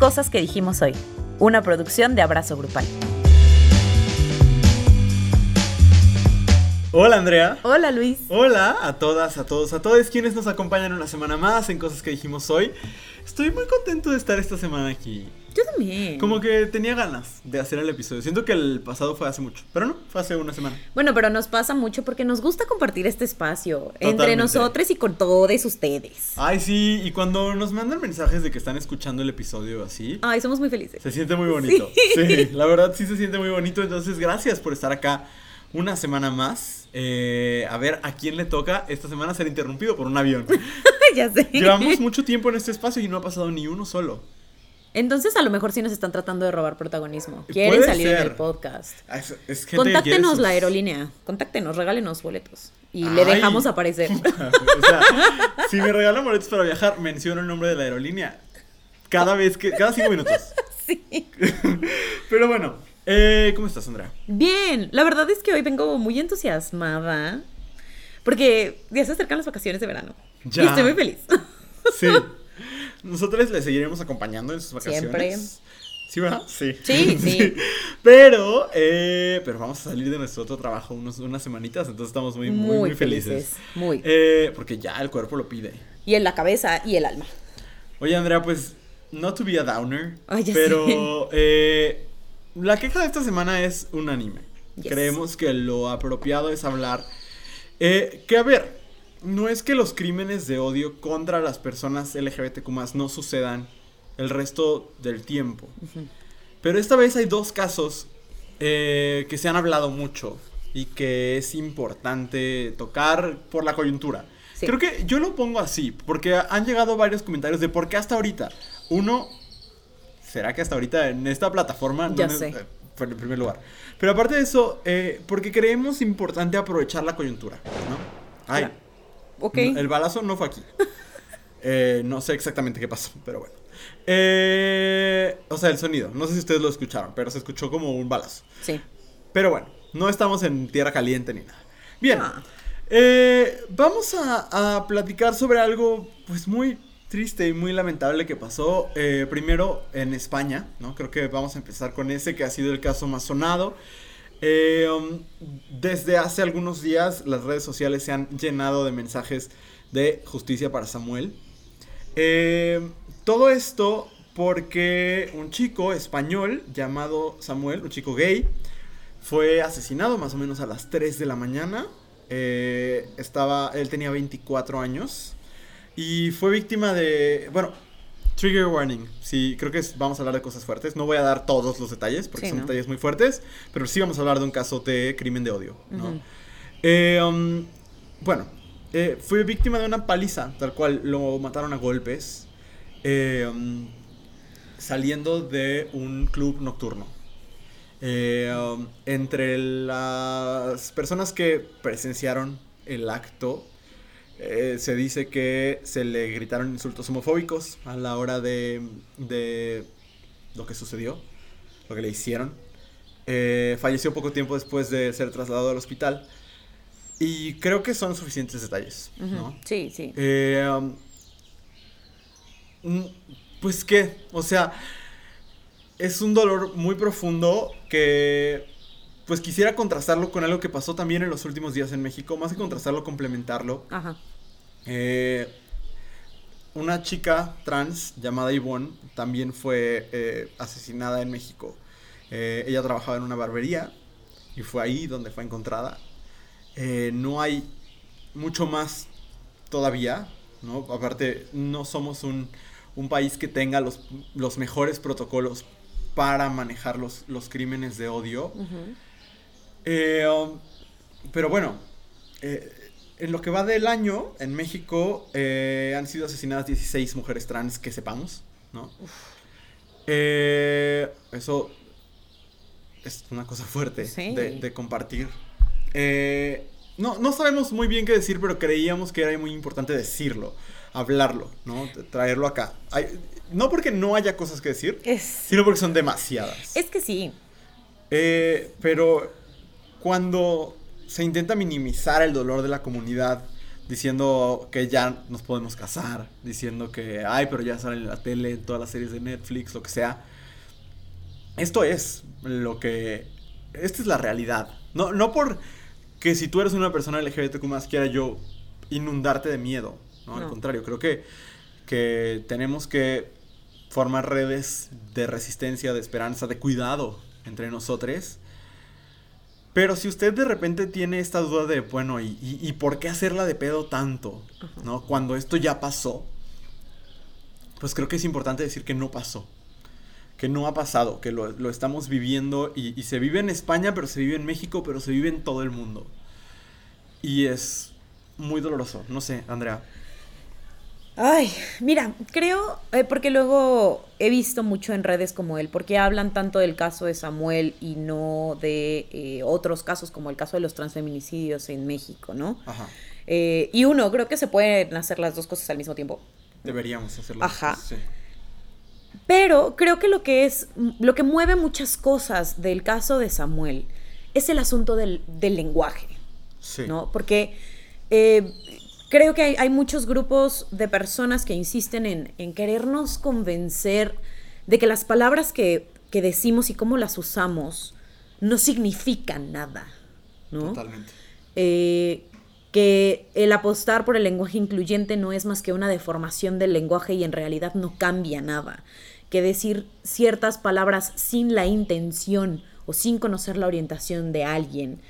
Cosas que dijimos hoy, una producción de Abrazo Grupal. Hola Andrea. Hola Luis. Hola a todas, a todos, a todos quienes nos acompañan una semana más en Cosas que dijimos hoy. Estoy muy contento de estar esta semana aquí. Yo también. Como que tenía ganas de hacer el episodio. Siento que el pasado fue hace mucho, pero no, fue hace una semana. Bueno, pero nos pasa mucho porque nos gusta compartir este espacio entre nosotros y con todos ustedes. Ay, sí, y cuando nos mandan mensajes de que están escuchando el episodio así, Ay, somos muy felices. se siente muy bonito. Sí. la verdad sí se siente muy bonito. Entonces, gracias por estar acá una semana más. Eh, a ver a quién le toca esta semana ser interrumpido por un avión. ya sé. Llevamos mucho tiempo en este espacio y no ha pasado ni uno solo. Entonces a lo mejor sí nos están tratando de robar protagonismo. Quieren salir en ser. el podcast. Ah, Es, es gente Contáctenos la aerolínea. Contáctenos, regálenos boletos. Y le dejamos aparecer. o sea, si me regalan boletos para viajar, menciono el nombre de la aerolínea. Cada vez que. Cada cinco minutos. sí. Pero bueno, eh, ¿cómo estás, Andrea? Bien, la verdad es que hoy vengo muy entusiasmada. Porque ya se acercan las vacaciones de verano. Ya. Y estoy muy feliz. Sí. Nosotros le seguiremos acompañando en sus vacaciones. Siempre. ¿Sí, verdad? Sí. Sí, sí. Pero, eh, pero vamos a salir de nuestro otro trabajo unos, unas semanitas, entonces estamos muy, muy, muy, felices. Muy. Eh, porque ya el cuerpo lo pide. Y en la cabeza y el alma. Oye, Andrea, pues, no to be a downer, Ay, ya pero eh, la queja de esta semana es unánime. Yes. Creemos que lo apropiado es hablar eh, que, a ver, no es que los crímenes de odio contra las personas LGBTQ no sucedan el resto del tiempo. Pero esta vez hay dos casos eh, que se han hablado mucho y que es importante tocar por la coyuntura. Sí. Creo que yo lo pongo así, porque han llegado varios comentarios de por qué hasta ahorita. Uno, ¿será que hasta ahorita en esta plataforma? No Ya ne- sé. eh, en primer lugar. Pero aparte de eso, eh, porque creemos importante aprovechar la coyuntura, ¿no? Ay. Ok. no, el balazo no fue aquí. Eh, no sé exactamente qué pasó, pero bueno. Eh, o sea, el sonido. No sé si ustedes lo escucharon, pero se escuchó como un balazo. Sí. Pero bueno, no estamos en tierra caliente ni nada. Bien, Ah. eh, vamos a, a platicar sobre algo pues muy triste y muy lamentable que pasó eh, primero en España, ¿no? Creo que vamos a empezar con ese que ha sido el caso más sonado. Eh, um, desde hace algunos días las redes sociales se han llenado de mensajes de justicia para Samuel. Eh, todo esto porque un chico español llamado Samuel, un chico gay, fue asesinado más o menos a las 3 de la mañana. Eh, estaba, él tenía 24 años y fue víctima de, bueno, trigger warning. Sí, creo que vamos a hablar de cosas fuertes. No voy a dar todos los detalles porque Sí, son ¿no? detalles muy fuertes, pero sí vamos a hablar de un caso de crimen de odio. Eh, um, bueno, eh, fue víctima de una paliza, tal cual lo mataron a golpes, eh, um, saliendo de un club nocturno. Eh, um, entre las personas que presenciaron el acto, eh, se dice que se le gritaron insultos homofóbicos a la hora de, de lo que sucedió, lo que le hicieron. Eh, falleció poco tiempo después de ser trasladado al hospital. Y creo que son suficientes detalles. Sí, sí. Eh, um, mm, pues qué, o sea, es un dolor muy profundo que pues quisiera contrastarlo con algo que pasó también en los últimos días en México, más que contrastarlo, complementarlo. Ajá. Eh, una chica trans llamada Yvonne también fue eh, asesinada en México. Eh, ella trabajaba en una barbería y fue ahí donde fue encontrada. Eh, no hay mucho más todavía, ¿no? Aparte, no somos un, un país que tenga los, los mejores protocolos para manejar los, los crímenes de odio. Um, pero bueno, en lo que va del año, en México eh, han sido asesinadas 16 mujeres trans que sepamos, ¿no? Eh, eso es una cosa fuerte Sí. de, de compartir. Eh, no, no sabemos muy bien qué decir, pero creíamos que era muy importante decirlo, hablarlo, ¿no? Traerlo acá. Hay- no porque no haya cosas que decir, Es, sino porque son demasiadas. es que sí. Eh, pero cuando se intenta minimizar el dolor de la comunidad diciendo que ya nos podemos casar, diciendo que, ay, pero ya sale en la tele, en todas las series de Netflix, lo que sea. Esto es lo que... Esta es la realidad. No, no por que si tú eres una persona LGBTQ más quiera yo inundarte de miedo. ¿no? Al No. contrario, creo que, que tenemos que formar redes de resistencia, de esperanza, de cuidado entre nosotros. Pero si usted de repente tiene esta duda de, bueno, ¿y, y, y por qué hacerla de pedo tanto? ¿No? Cuando esto ya pasó, pues creo que es importante decir que no pasó. Que no ha pasado, que lo, lo estamos viviendo y, y se vive en España, pero se vive en México, pero se vive en todo el mundo. Y es muy doloroso. No sé, Andrea. Ay, mira, creo, eh, porque luego he visto mucho en redes como él, porque hablan tanto del caso de Samuel y no de eh, otros casos como el caso de los transfeminicidios en México, ¿no? Ajá. Eh, y uno, creo que se pueden hacer las dos cosas al mismo tiempo. Deberíamos hacerlo. Ajá. Sí. Pero creo que lo que es, lo que mueve muchas cosas del caso de Samuel es el asunto del, del lenguaje. Sí. ¿no? Porque eh, creo que hay, hay muchos grupos de personas que insisten en, en querernos convencer de que las palabras que, que decimos y cómo las usamos no significan nada, ¿no? Totalmente. Eh, que el apostar por el lenguaje incluyente no es más que una deformación del lenguaje y en realidad no cambia nada. Que decir ciertas palabras sin la intención o sin conocer la orientación de alguien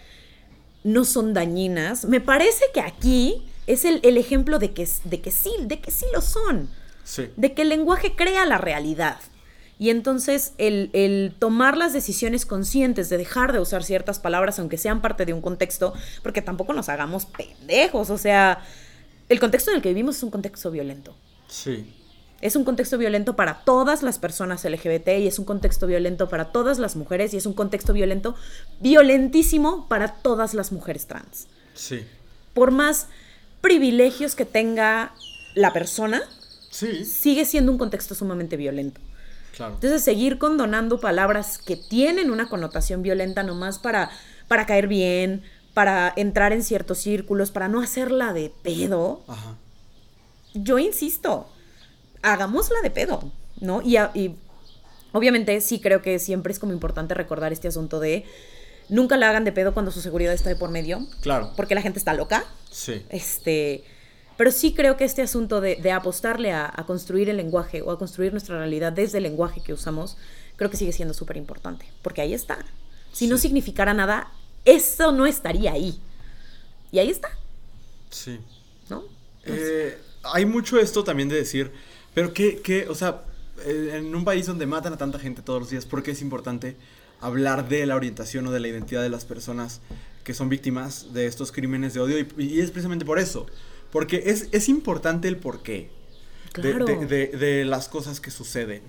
no son dañinas. Me parece que aquí es el, el ejemplo de que, de, que sí, de que sí lo son. Sí. De que el lenguaje crea la realidad. Y entonces el, el, tomar las decisiones conscientes de dejar de usar ciertas palabras, aunque sean parte de un contexto, porque tampoco nos hagamos pendejos. O sea, el contexto en el que vivimos es un contexto violento. Sí. Es un contexto violento para todas las personas LGBT y es un contexto violento para todas las mujeres y es un contexto violento, violentísimo para todas las mujeres trans. Sí. Por más privilegios que tenga la persona, Sí. sigue siendo un contexto sumamente violento. Claro. Entonces, seguir condonando palabras que tienen una connotación violenta nomás para, para caer bien, para entrar en ciertos círculos, para no hacerla de pedo, Ajá. yo insisto, hagámosla de pedo, ¿no? Y obviamente sí creo que siempre es como importante recordar este asunto de nunca la hagan de pedo cuando su seguridad está de por medio, Claro. porque la gente está loca. Sí. Este, pero sí creo que este asunto de, de apostarle a, a construir el lenguaje o a construir nuestra realidad desde el lenguaje que usamos, creo que sigue siendo súper importante, porque ahí está. Si no significara nada, eso no estaría ahí. Y ahí está, Sí. ¿no? Eh, hay mucho esto también de decir, pero qué, qué, o sea, eh, en un país donde matan a tanta gente todos los días, ¿por qué es importante hablar de la orientación o de la identidad de las personas que son víctimas de estos crímenes de odio? Y, y es precisamente por eso, porque es, es importante el porqué de, Claro. de, de- de las cosas que suceden.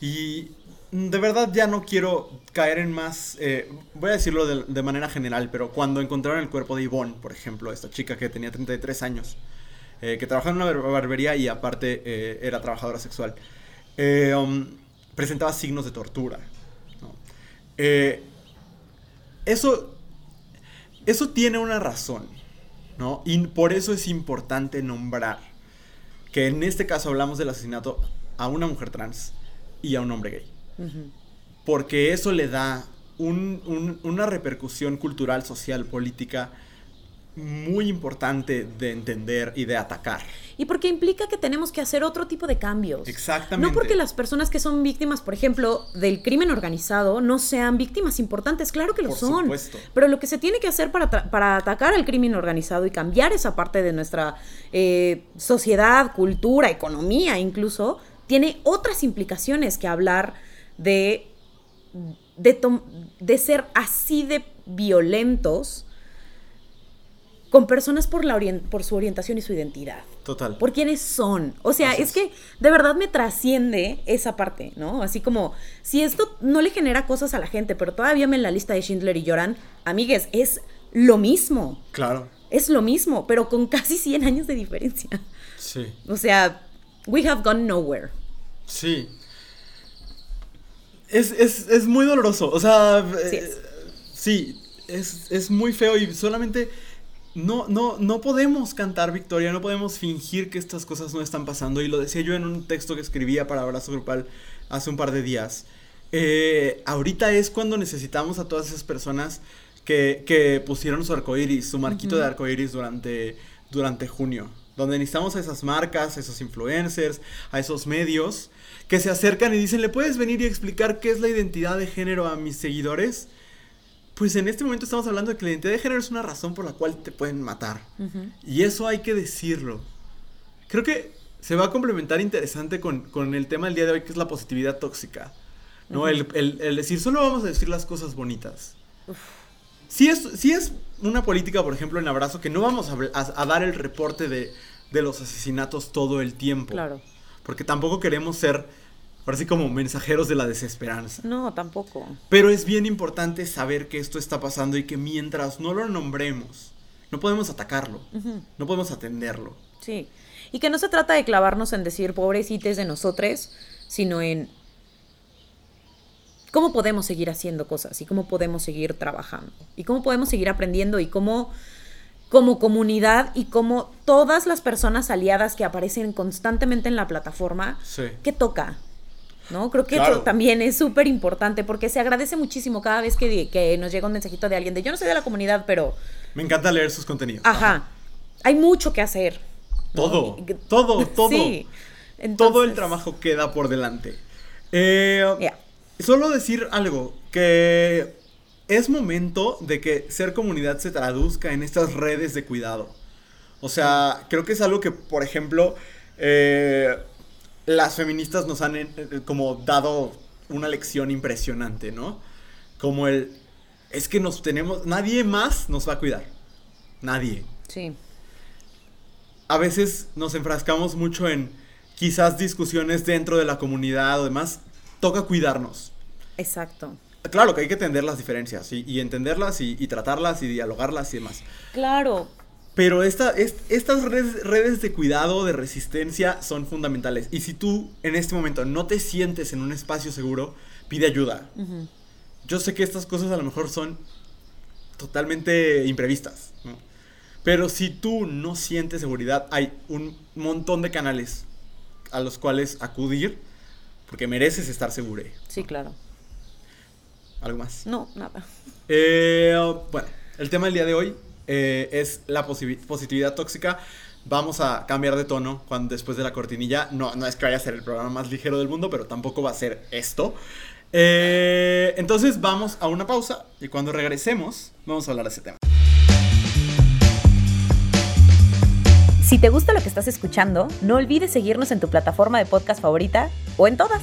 Y de verdad ya no quiero caer en más, eh, voy a decirlo de, manera general, pero cuando encontraron el cuerpo de Yvonne, por ejemplo, esta chica que tenía 33 años, eh, que trabajaba en una bar- barbería y aparte eh, era trabajadora sexual, eh, um, presentaba signos de tortura. Eh, eso, eso tiene una razón, ¿no? Y por eso es importante nombrar que en este caso hablamos del asesinato a una mujer trans y a un hombre gay. Porque eso le da un- un- una repercusión cultural, social, política muy importante de entender y de atacar. Y porque implica que tenemos que hacer otro tipo de cambios. Exactamente. No porque las personas que son víctimas, por ejemplo, del crimen organizado, no sean víctimas importantes, claro que lo Por son. supuesto. Pero lo que se tiene que hacer para, para atacar al crimen organizado y cambiar esa parte de nuestra eh, sociedad, cultura, economía incluso, tiene otras implicaciones que hablar de, de ser así de violentos con personas por, la por su orientación y su identidad Total. por quiénes son. O sea, Así es es. que de verdad me trasciende esa parte, ¿no? Así como, si esto no le genera cosas a la gente, pero todavía me en la lista de Schindler y lloran, amigues, es lo mismo. Claro. Es lo mismo, pero con casi 100 años de diferencia. Sí. O sea, we have gone nowhere. Sí. Es, es, es muy doloroso. O sea, Sí eh, sí, es, es muy feo y solamente no, no, no podemos cantar victoria, no podemos fingir que estas cosas no están pasando. Y lo decía yo en un texto que escribía para Abrazo Grupal hace un par de días. Eh, ahorita es cuando necesitamos a todas esas personas que, que pusieron su arcoiris, su marquito de arcoiris durante, durante junio. Donde necesitamos a esas marcas, a esos influencers, a esos medios que se acercan y dicen, ¿le puedes venir y explicar qué es la identidad de género a mis seguidores? Pues en este momento estamos hablando de que la identidad de género es una razón por la cual te pueden matar. Y eso hay que decirlo. Creo que se va a complementar interesante con, con, el tema del día de hoy, que es la positividad tóxica. ¿no? el, el, decir, solo vamos a decir las cosas bonitas. Si es, si es una política, por ejemplo, en Abrazo, que no vamos a, a, a dar el reporte de, de, los asesinatos todo el tiempo. Claro. Porque tampoco queremos ser, así como mensajeros de la desesperanza. No, tampoco. Pero es bien importante saber que esto está pasando y que mientras no lo nombremos, no podemos atacarlo, uh -huh. no podemos atenderlo. Sí. Y que no se trata de clavarnos en decir pobrecites de nosotros, sino en cómo podemos seguir haciendo cosas y cómo podemos seguir trabajando y cómo podemos seguir aprendiendo y cómo como comunidad y como todas las personas aliadas que aparecen constantemente en la plataforma, sí. ¿qué toca? ¿No? Creo que claro. eso también es súper importante porque se agradece muchísimo cada vez que, que, nos llega un mensajito de alguien de yo no soy de la comunidad, pero... Me encanta leer sus contenidos. Ajá. Ajá. Hay mucho que hacer. Todo, ¿no? todo, todo. Sí. Entonces... Todo el trabajo queda por delante. Eh, yeah. Solo decir algo, que es momento de que ser comunidad se traduzca en estas redes de cuidado. O sea, creo que es algo que, por ejemplo, eh, las feministas nos han eh, como dado una lección impresionante, ¿no? Como el, es que nos tenemos, nadie más nos va a cuidar. Nadie. Sí. A veces nos enfrascamos mucho en quizás discusiones dentro de la comunidad o demás. Toca cuidarnos. Exacto. Claro que hay que entender las diferencias y, y entenderlas y, y, tratarlas y dialogarlas y demás. Claro. Pero esta, es, estas redes, redes, de cuidado, de resistencia son fundamentales. Y si tú en este momento no te sientes en un espacio seguro, pide ayuda. Uh -huh. Yo sé que estas cosas a lo mejor son totalmente imprevistas. ¿no? Pero si tú no sientes seguridad, hay un montón de canales a los cuales acudir porque mereces estar seguro. Sí, claro. ¿Algo más? No, nada. Eh, bueno, el tema del día de hoy eh, es la positividad tóxica. Vamos a cambiar de tono cuando, después de la cortinilla. No, no es que vaya a ser el programa más ligero del mundo, pero tampoco va a ser esto. Eh, entonces vamos a una pausa y cuando regresemos vamos a hablar de ese tema. Si te gusta lo que estás escuchando, no olvides seguirnos en tu plataforma de podcast favorita o en todas.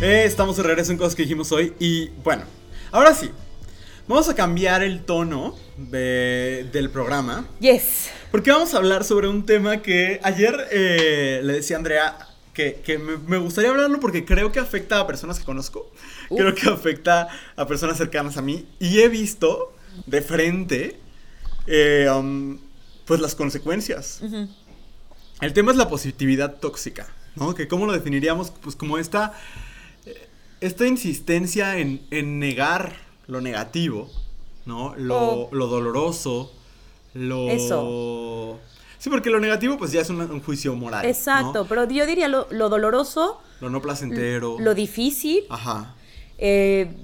Eh, estamos de regreso en cosas que dijimos hoy y bueno, ahora sí, vamos a cambiar el tono de, del programa. Yes. Porque vamos a hablar sobre un tema que ayer eh, le decía a Andrea que, que me, me, gustaría hablarlo porque creo que afecta a personas que conozco, creo que afecta a personas cercanas a mí y he visto de frente eh, um, pues las consecuencias. Uh -huh. El tema es la positividad tóxica, ¿no? Que cómo lo definiríamos pues como esta esta insistencia en, en, negar lo negativo, ¿no? Lo, oh. lo, doloroso, lo... Eso. Sí, porque lo negativo pues ya es un, un juicio moral. Exacto, ¿no? pero yo diría lo, lo, doloroso. Lo no placentero. Lo difícil. Ajá. Eh,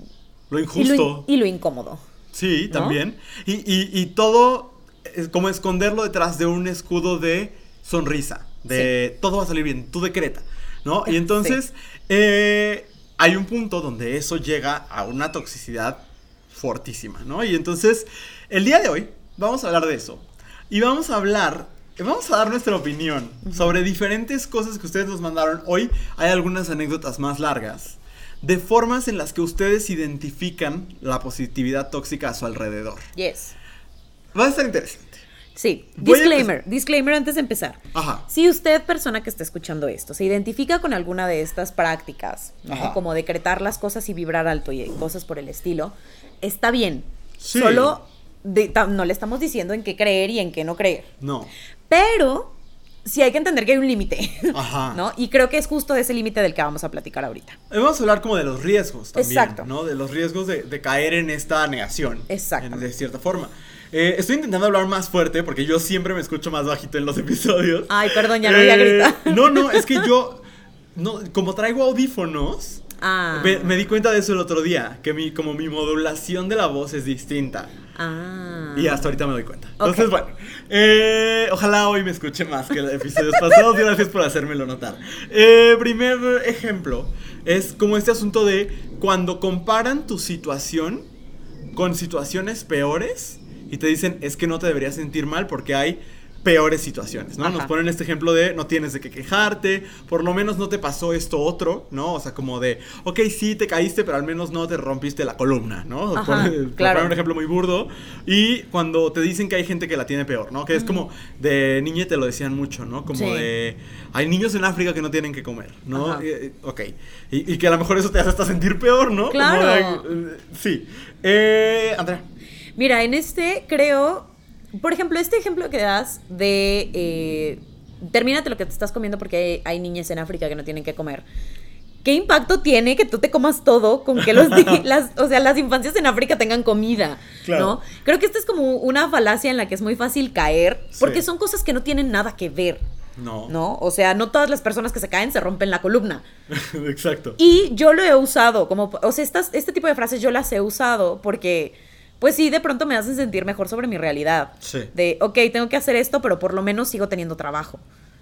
lo injusto. Y lo, y lo incómodo. Sí, también. ¿no? Y, y, y, todo es como esconderlo detrás de un escudo de sonrisa. De sí. todo va a salir bien, tú decreta, ¿no? Y entonces... Sí. Eh, hay un punto donde eso llega a una toxicidad fortísima, ¿no? Y entonces, el día de hoy vamos a hablar de eso. Y vamos a hablar, vamos a dar nuestra opinión uh -huh. sobre diferentes cosas que ustedes nos mandaron. Hoy hay algunas anécdotas más largas de formas en las que ustedes identifican la positividad tóxica a su alrededor. Yes. Va a estar interesante. Sí, disclaimer, disclaimer antes de empezar. Ajá. Si usted, persona que está escuchando esto, se identifica con alguna de estas prácticas, ¿no? como decretar las cosas y vibrar alto y cosas por el estilo, está bien. Sí. Solo de, no le estamos diciendo en qué creer y en qué no creer. No. Pero sí hay que entender que hay un límite, Ajá. ¿no? Y creo que es justo de ese límite del que vamos a platicar ahorita. Eh, Vamos a hablar como de los riesgos también, Exacto. ¿no? De los riesgos de, de caer en esta negación. Exacto. de cierta forma. Eh, estoy intentando hablar más fuerte porque yo siempre me escucho más bajito en los episodios. Ay, perdón, ya no voy a gritar. No, no, es que yo, no, como traigo audífonos, Ah. me, me di cuenta de eso el otro día, que mi, como mi modulación de la voz es distinta. Ah. Y hasta ahorita me doy cuenta. Entonces, bueno, eh, ojalá hoy me escuche más que los episodios pasados. Gracias por hacérmelo notar. Eh, primer ejemplo es como este asunto de cuando comparan tu situación con situaciones peores y te dicen es que no te deberías sentir mal porque hay peores situaciones, ¿no? Ajá. Nos ponen este ejemplo de no tienes de qué quejarte, por lo menos no te pasó esto otro, ¿no? O sea, como de, ok, sí te caíste, pero al menos no te rompiste la columna, ¿no? Ajá, Por- por claro. poner un ejemplo muy burdo. Y cuando te dicen que hay gente que la tiene peor, ¿no? Que es como de niña te lo decían mucho, ¿no? Como Sí. de, hay niños en África que no tienen que comer, ¿no? Y- ok. Y, y que a lo mejor eso te hace hasta sentir peor, ¿no? Como Claro. de, eh, sí. Eh, Andrea. Mira, en este creo, por ejemplo, este ejemplo que das de eh, termínate lo que te estás comiendo porque hay, hay niñas en África que no tienen que comer. ¿Qué impacto tiene que tú te comas todo con que los las, o sea, las infancias en África tengan comida? Claro. ¿No? Creo que esta es como una falacia en la que es muy fácil caer porque Sí. son cosas que no tienen nada que ver. No. ¿No? O sea, no todas las personas que se caen se rompen la columna. Exacto. Y yo lo he usado, como, o sea, estas, este tipo de frases yo las he usado porque, pues sí, de pronto me hacen sentir mejor sobre mi realidad. Sí. De, ok, tengo que hacer esto, pero por lo menos sigo teniendo trabajo,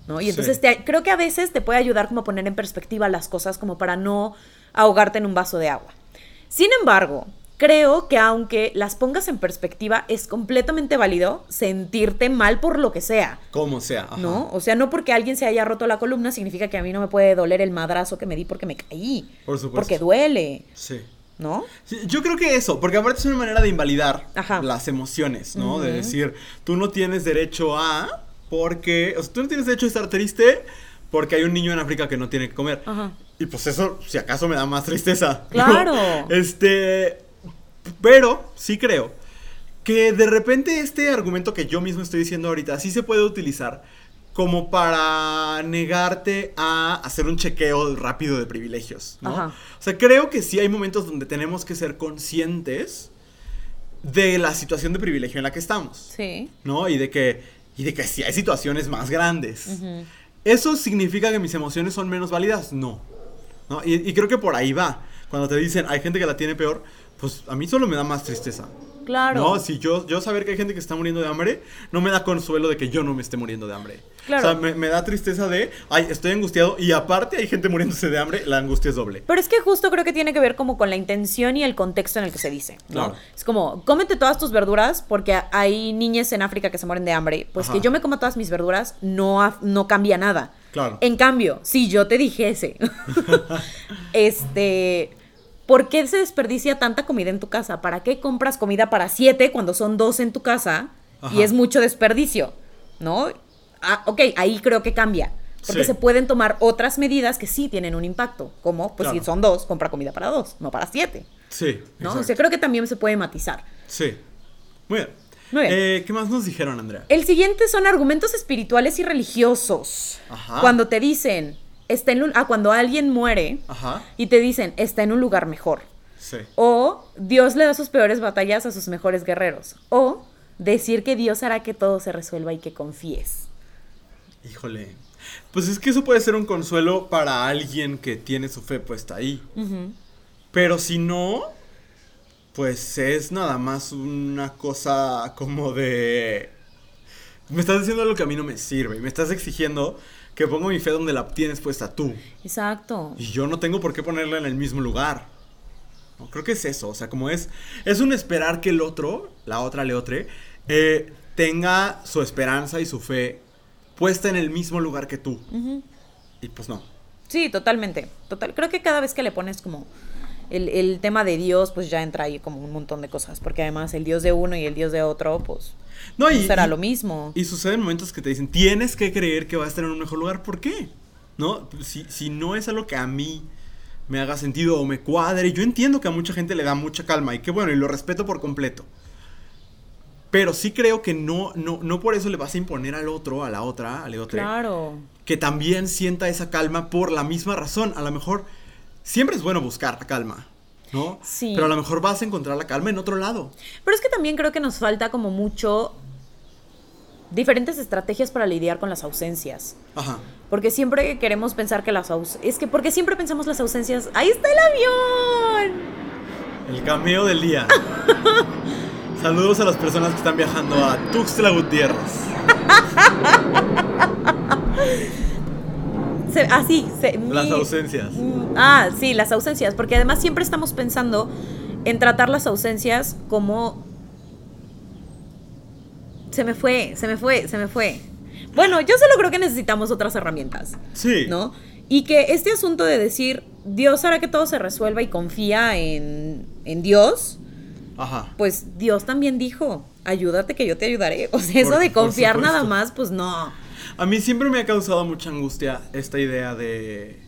¿no? Y Sí. entonces te- creo que a veces te puede ayudar como a poner en perspectiva las cosas como para no ahogarte en un vaso de agua. Sin embargo, creo que aunque las pongas en perspectiva, es completamente válido sentirte mal por lo que sea. Como sea. ajá. ¿No? O sea, no porque alguien se haya roto la columna significa que a mí no me puede doler el madrazo que me di porque me caí. Por supuesto. Porque duele, Sí. ¿No? Yo creo que eso, porque aparte es una manera de invalidar Ajá. las emociones, ¿no? De decir, tú no tienes derecho a, porque, o sea, tú no tienes derecho a estar triste porque hay un niño en África que no tiene que comer. Ajá. Y pues eso, si acaso, me da más tristeza. ¿no? Claro. Este, pero sí creo que de repente este argumento que yo mismo estoy diciendo ahorita sí se puede utilizar como para negarte a hacer un chequeo rápido de privilegios, ¿no? Ajá. O sea, creo que sí hay momentos donde tenemos que ser conscientes de la situación de privilegio en la que estamos, Sí. ¿no? Y de que, y de que sí hay situaciones más grandes. ¿Eso significa que mis emociones son menos válidas? No. ¿No? Y, y creo que por ahí va. Cuando te dicen, hay gente que la tiene peor, pues a mí solo me da más tristeza. Claro. No, si yo, yo saber que hay gente que está muriendo de hambre, no me da consuelo de que yo no me esté muriendo de hambre. Claro. O sea, me, me da tristeza de, ay, estoy angustiado y aparte hay gente muriéndose de hambre, la angustia es doble. Pero es que justo creo que tiene que ver como con la intención y el contexto en el que se dice, ¿no? Claro. Es como, cómete todas tus verduras porque hay niñas en África que se mueren de hambre. Pues Ajá. que yo me coma todas mis verduras no, no cambia nada. Claro. En cambio, si yo te dijese, este, ¿por qué se desperdicia tanta comida en tu casa? ¿Para qué compras comida para siete cuando son dos en tu casa y es mucho desperdicio? ¿No? Ah, ok, ahí creo que cambia. Porque Sí. se pueden tomar otras medidas que sí tienen un impacto. Como, pues Claro. si son dos, compra comida para dos, no para siete. Sí. ¿No? O sea, creo que también se puede matizar. Sí. Muy bien. Muy bien. Eh, ¿Qué más nos dijeron, Andrea? El siguiente son argumentos espirituales y religiosos. Ajá. Cuando te dicen, está en un- ah, cuando alguien muere Ajá. y te dicen, está en un lugar mejor. Sí. O Dios le da sus peores batallas a sus mejores guerreros. O decir que Dios hará que todo se resuelva y que confíes. Híjole. Pues es que eso puede ser un consuelo para alguien que tiene su fe puesta ahí. Pero si no, pues es nada más una cosa como de... Me estás diciendo algo que a mí no me sirve. y Me estás exigiendo que pongo mi fe donde la tienes puesta tú. Exacto. Y yo no tengo por qué ponerla en el mismo lugar. No, creo que es eso. O sea, como es... Es un esperar que el otro, la otra leotre, eh, tenga su esperanza y su fe puesta en el mismo lugar que tú. Y pues no. Sí, totalmente. Total. Creo que cada vez que le pones como el, el tema de Dios, pues ya entra ahí como un montón de cosas. Porque además el Dios de uno y el Dios de otro, pues No, y, no será y- lo mismo. Y suceden momentos que te dicen, tienes que creer que va a estar en un mejor lugar. ¿Por qué? ¿No? Si, si no es algo que a mí me haga sentido o me cuadre, yo entiendo que a mucha gente le da mucha calma y que bueno, y lo respeto por completo. Pero sí creo que no, no, no por eso le vas a imponer al otro, a la otra, al otro, Claro. que también sienta esa calma por la misma razón. A lo mejor siempre es bueno buscar calma, ¿no? Sí. Pero a lo mejor vas a encontrar la calma en otro lado. Pero es que también creo que nos falta como mucho diferentes estrategias para lidiar con las ausencias. Ajá. Porque siempre queremos pensar que las ausencias... Es que porque siempre pensamos las ausencias... ¡Ahí está el avión! El cameo del día. Saludos a las personas que están viajando a Tuxtla Gutiérrez. Se, ah, sí. se- Las mi- ausencias. Mm, Ah, sí, las ausencias. Porque además siempre estamos pensando en tratar las ausencias como... Se me fue, se me fue, se me fue. Bueno, yo solo creo que necesitamos otras herramientas. Sí. ¿no? Y que este asunto de decir, Dios hará que todo se resuelva y confía en, en Dios, Ajá. pues Dios también dijo, ayúdate que yo te ayudaré. O sea, eso de confiar nada más, pues no. A mí siempre me ha causado mucha angustia esta idea de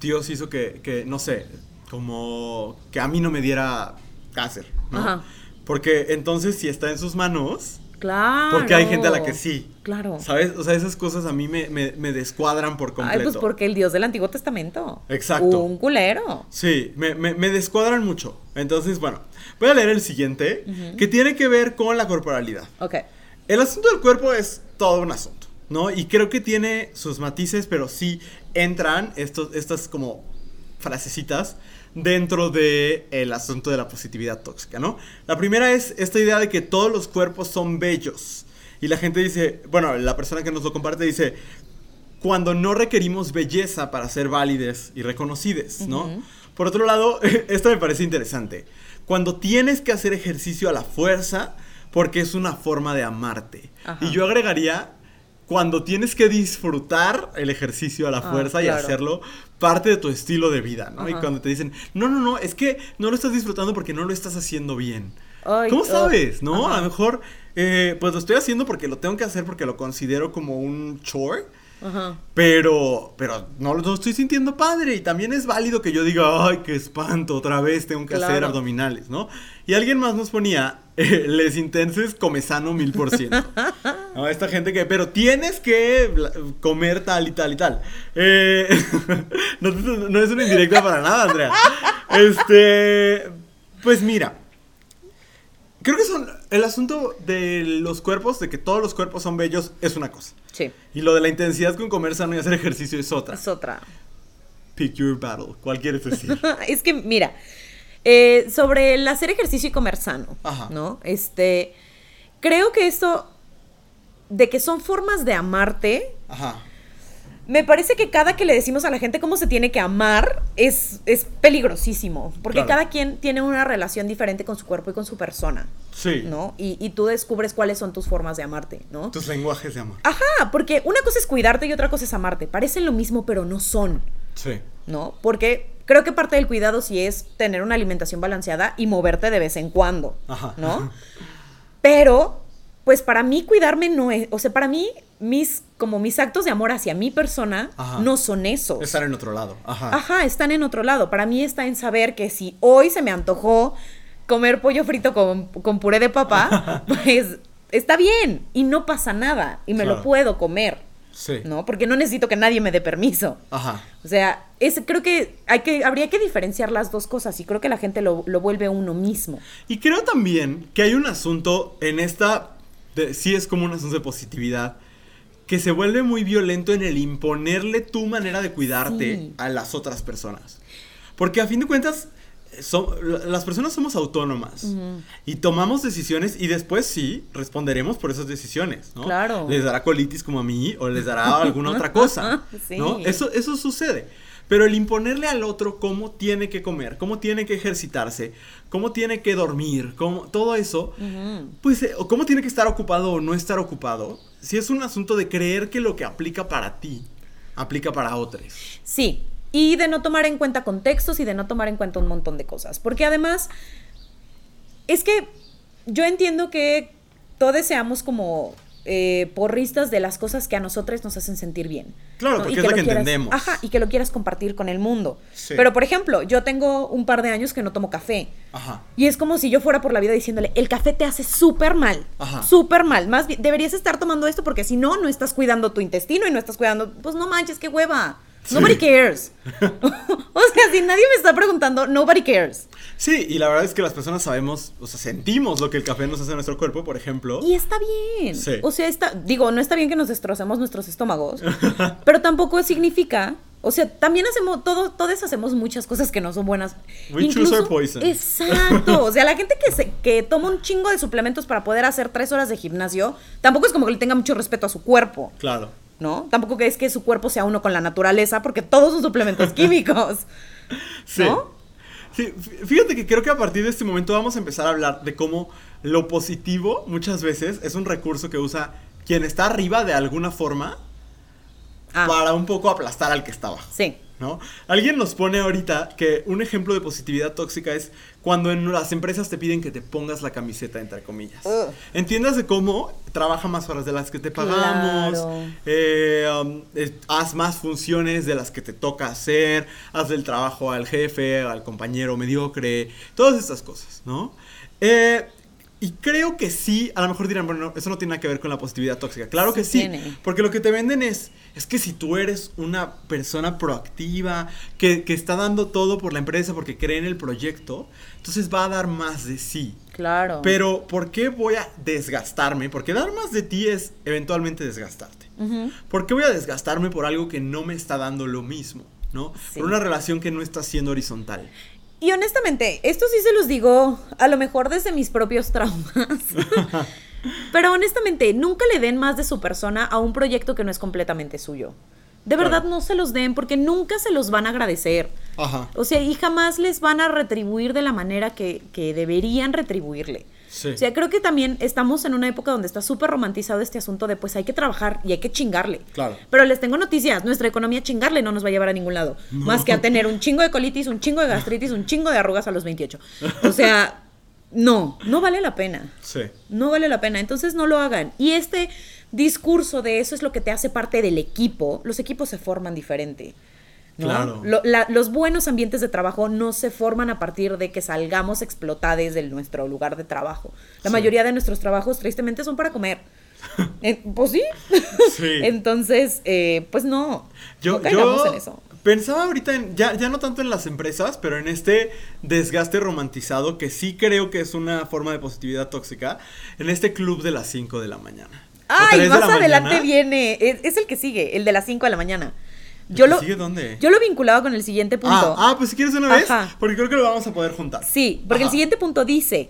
Dios hizo que, que, no sé, como que a mí no me diera cáncer, ¿no? Ajá. Porque entonces si está en sus manos, Claro. porque hay gente a la que sí. Claro. ¿Sabes? O sea, esas cosas a mí me, me, me descuadran por completo. Ay, pues porque el Dios del Antiguo Testamento. Exacto. Un culero. Sí, me, me- me descuadran mucho. Entonces, bueno, voy a leer el siguiente, que tiene que ver con la corporalidad. Ok. El asunto del cuerpo es todo un asunto, ¿no? Y creo que tiene sus matices, pero sí entran estos, estas como frasecitas dentro del el asunto de la positividad tóxica, ¿no? La primera es esta idea de que todos los cuerpos son bellos. Y la gente dice, bueno, la persona que nos lo comparte dice, cuando no requerimos belleza para ser válides y reconocides, ¿no? Por otro lado, esto me parece interesante. Cuando tienes que hacer ejercicio a la fuerza, porque es una forma de amarte. Ajá. Y yo agregaría, cuando tienes que disfrutar el ejercicio a la Ah, fuerza y hacerlo parte de tu estilo de vida, ¿no? Y Ajá. cuando te dicen, no, no, no, es que no lo estás disfrutando porque no lo estás haciendo bien. Ay, ¿Cómo oh, sabes? ¿No? ajá. A lo mejor, eh, pues lo estoy haciendo porque lo tengo que hacer porque lo considero como un chore. Ajá. Pero, pero no lo estoy sintiendo padre. Y también es válido que yo diga, ay, qué espanto, otra vez tengo que hacer abdominales, ¿no? Y alguien más nos ponía, eh, les intenses come sano mil por ciento. Esta gente que, pero tienes que comer tal y tal y tal. Eh, no, no es una indirecta para nada, Andrea. Este, pues mira. Creo que son el asunto de los cuerpos, de que todos los cuerpos son bellos, es una cosa. Sí. Y lo de la intensidad con comer sano y hacer ejercicio es otra. Es otra. Pick your battle. ¿Cuál quieres decir? es que, mira, eh, sobre el hacer ejercicio y comer sano, Ajá. ¿no? Este, creo que esto de que son formas de amarte, Ajá. me parece que cada que le decimos a la gente cómo se tiene que amar es, es peligrosísimo, porque Claro. cada quien tiene una relación diferente con su cuerpo y con su persona, Sí. ¿no? Y, y tú descubres cuáles son tus formas de amarte, ¿no? Tus lenguajes de amor. Ajá, porque una cosa es cuidarte y otra cosa es amarte. Parecen lo mismo, pero no son. Sí. ¿no? Porque creo que parte del cuidado sí es tener una alimentación balanceada y moverte de vez en cuando, Ajá. ¿no? Pero, pues para mí cuidarme no es, o sea, para mí mis, como mis actos de amor hacia mi persona Ajá. no son esos. Estar en otro lado. Ajá. Ajá, están en otro lado. Para mí está en saber que si hoy se me antojó comer pollo frito con, con puré de papa, pues está bien y no pasa nada y me Claro. lo puedo comer, Sí. ¿no? Porque no necesito que nadie me dé permiso. Ajá. O sea, es, creo que, hay que habría que diferenciar las dos cosas y creo que la gente lo, lo vuelve uno mismo. Y creo también que hay un asunto en esta. de- sí, es como un asunto de positividad. Que se vuelve muy violento en el imponerle tu manera de cuidarte Sí. a las otras personas. Porque a fin de cuentas, las personas somos autónomas y tomamos decisiones y después sí responderemos por esas decisiones, ¿no? Claro. Les dará colitis como a mí o les dará alguna otra cosa, Sí. ¿no? Eso, eso sucede. Pero el imponerle al otro cómo tiene que comer, cómo tiene que ejercitarse, cómo tiene que dormir, cómo, todo eso, Ujú. pues, eh, o cómo tiene que estar ocupado o no estar ocupado, si es un asunto de creer que lo que aplica para ti, aplica para otros. Sí, y de no tomar en cuenta contextos y de no tomar en cuenta un montón de cosas. Porque además, es que yo entiendo que todos seamos como eh, porristas de las cosas que a nosotros nos hacen sentir bien. Claro, ¿no? porque Y es lo lo que quieras- entendemos. Ajá, y que lo quieras compartir con el mundo. Sí. Pero, por ejemplo, yo tengo un par de años que no tomo café. Ajá. Y es como si yo fuera por la vida diciéndole, el café te hace súper mal. Ajá. Súper mal. Más bien, deberías estar tomando esto porque si no, no estás cuidando tu intestino y no estás cuidando. Pues no manches, qué hueva. Nobody cares. o sea, si nadie me está preguntando, nobody cares. Sí, y la verdad es que las personas sabemos, o sea, sentimos lo que el café nos hace a nuestro cuerpo, por ejemplo. Y está bien. Sí. O sea, está, digo, no está bien que nos destrocemos nuestros estómagos, pero tampoco significa, o sea, también hacemos, todo, todos hacemos muchas cosas que no son buenas. We choose our poison. Exacto. O sea, la gente que, se, que toma un chingo de suplementos para poder hacer tres horas de gimnasio, tampoco es como que le tenga mucho respeto a su cuerpo, Claro. ¿No? Tampoco es que su cuerpo sea uno con la naturaleza, porque todos son suplementos químicos. Sí. ¿No? Sí, fí- fíjate que creo que a partir de este momento vamos a empezar a hablar de cómo lo positivo muchas veces es un recurso que usa quien está arriba de alguna forma Ah, para un poco aplastar al que está abajo. sí. ¿No? Alguien nos pone ahorita que un ejemplo de positividad tóxica es cuando en las empresas te piden que te pongas la camiseta, entre comillas. Ugh. Entiendas de cómo trabaja más horas de las que te pagamos, Claro. eh, um, eh, haz más funciones de las que te toca hacer, haz el trabajo al jefe, al compañero mediocre, todas estas cosas, ¿no? Eh, y creo que sí, a lo mejor dirán, bueno, no, eso no tiene nada que ver con la positividad tóxica. Claro que Sí tiene. porque lo que te venden es, es que si tú eres una persona proactiva, que, que está dando todo por la empresa porque cree en el proyecto, entonces va a dar más de sí. Claro. Pero, ¿por qué voy a desgastarme? Porque dar más de ti es eventualmente desgastarte. Ujú. ¿Por qué voy a desgastarme por algo que no me está dando lo mismo? ¿No? Sí. Por una relación que no está siendo horizontal. Y honestamente, esto sí se los digo a lo mejor desde mis propios traumas. Pero honestamente, nunca le den más de su persona a un proyecto que no es completamente suyo. De Claro. verdad no se los den porque nunca se los van a agradecer. Ajá. O sea, y jamás les van a retribuir de la manera que, que deberían retribuirle. Sí. O sea, creo que también estamos en una época donde está súper romantizado este asunto de pues hay que trabajar y hay que chingarle. Claro. Pero les tengo noticias, nuestra economía chingarle no nos va a llevar a ningún lado. Más que a tener un chingo de colitis, un chingo de gastritis, un chingo de arrugas a los 28. O sea, no, no vale la pena. Sí. No vale la pena, entonces no lo hagan. Y este discurso de eso es lo que te hace parte del equipo. Los equipos se forman diferente. ¿No? Claro. Lo- la- los buenos ambientes de trabajo no se forman a partir de que salgamos explotados de nuestro lugar de trabajo. La Sí. mayoría de nuestros trabajos, tristemente, son para comer. Eh, pues sí. Sí. Entonces, eh, pues no. Yo, no caigamos yo en eso. pensaba ahorita en, ya, ya no tanto en las empresas, pero en este desgaste romantizado que sí creo que es una forma de positividad tóxica, en este club de las 5 de la mañana. Ay, 3 de más la adelante mañana. viene. Es, es el que sigue, el de las 5 de la mañana. ¿El Yo lo, sigue dónde? yo lo vinculaba con el siguiente punto. Ah, ah, pues si quieres una vez, Ajá. porque creo que lo vamos a poder juntar. Sí, porque el siguiente punto dice,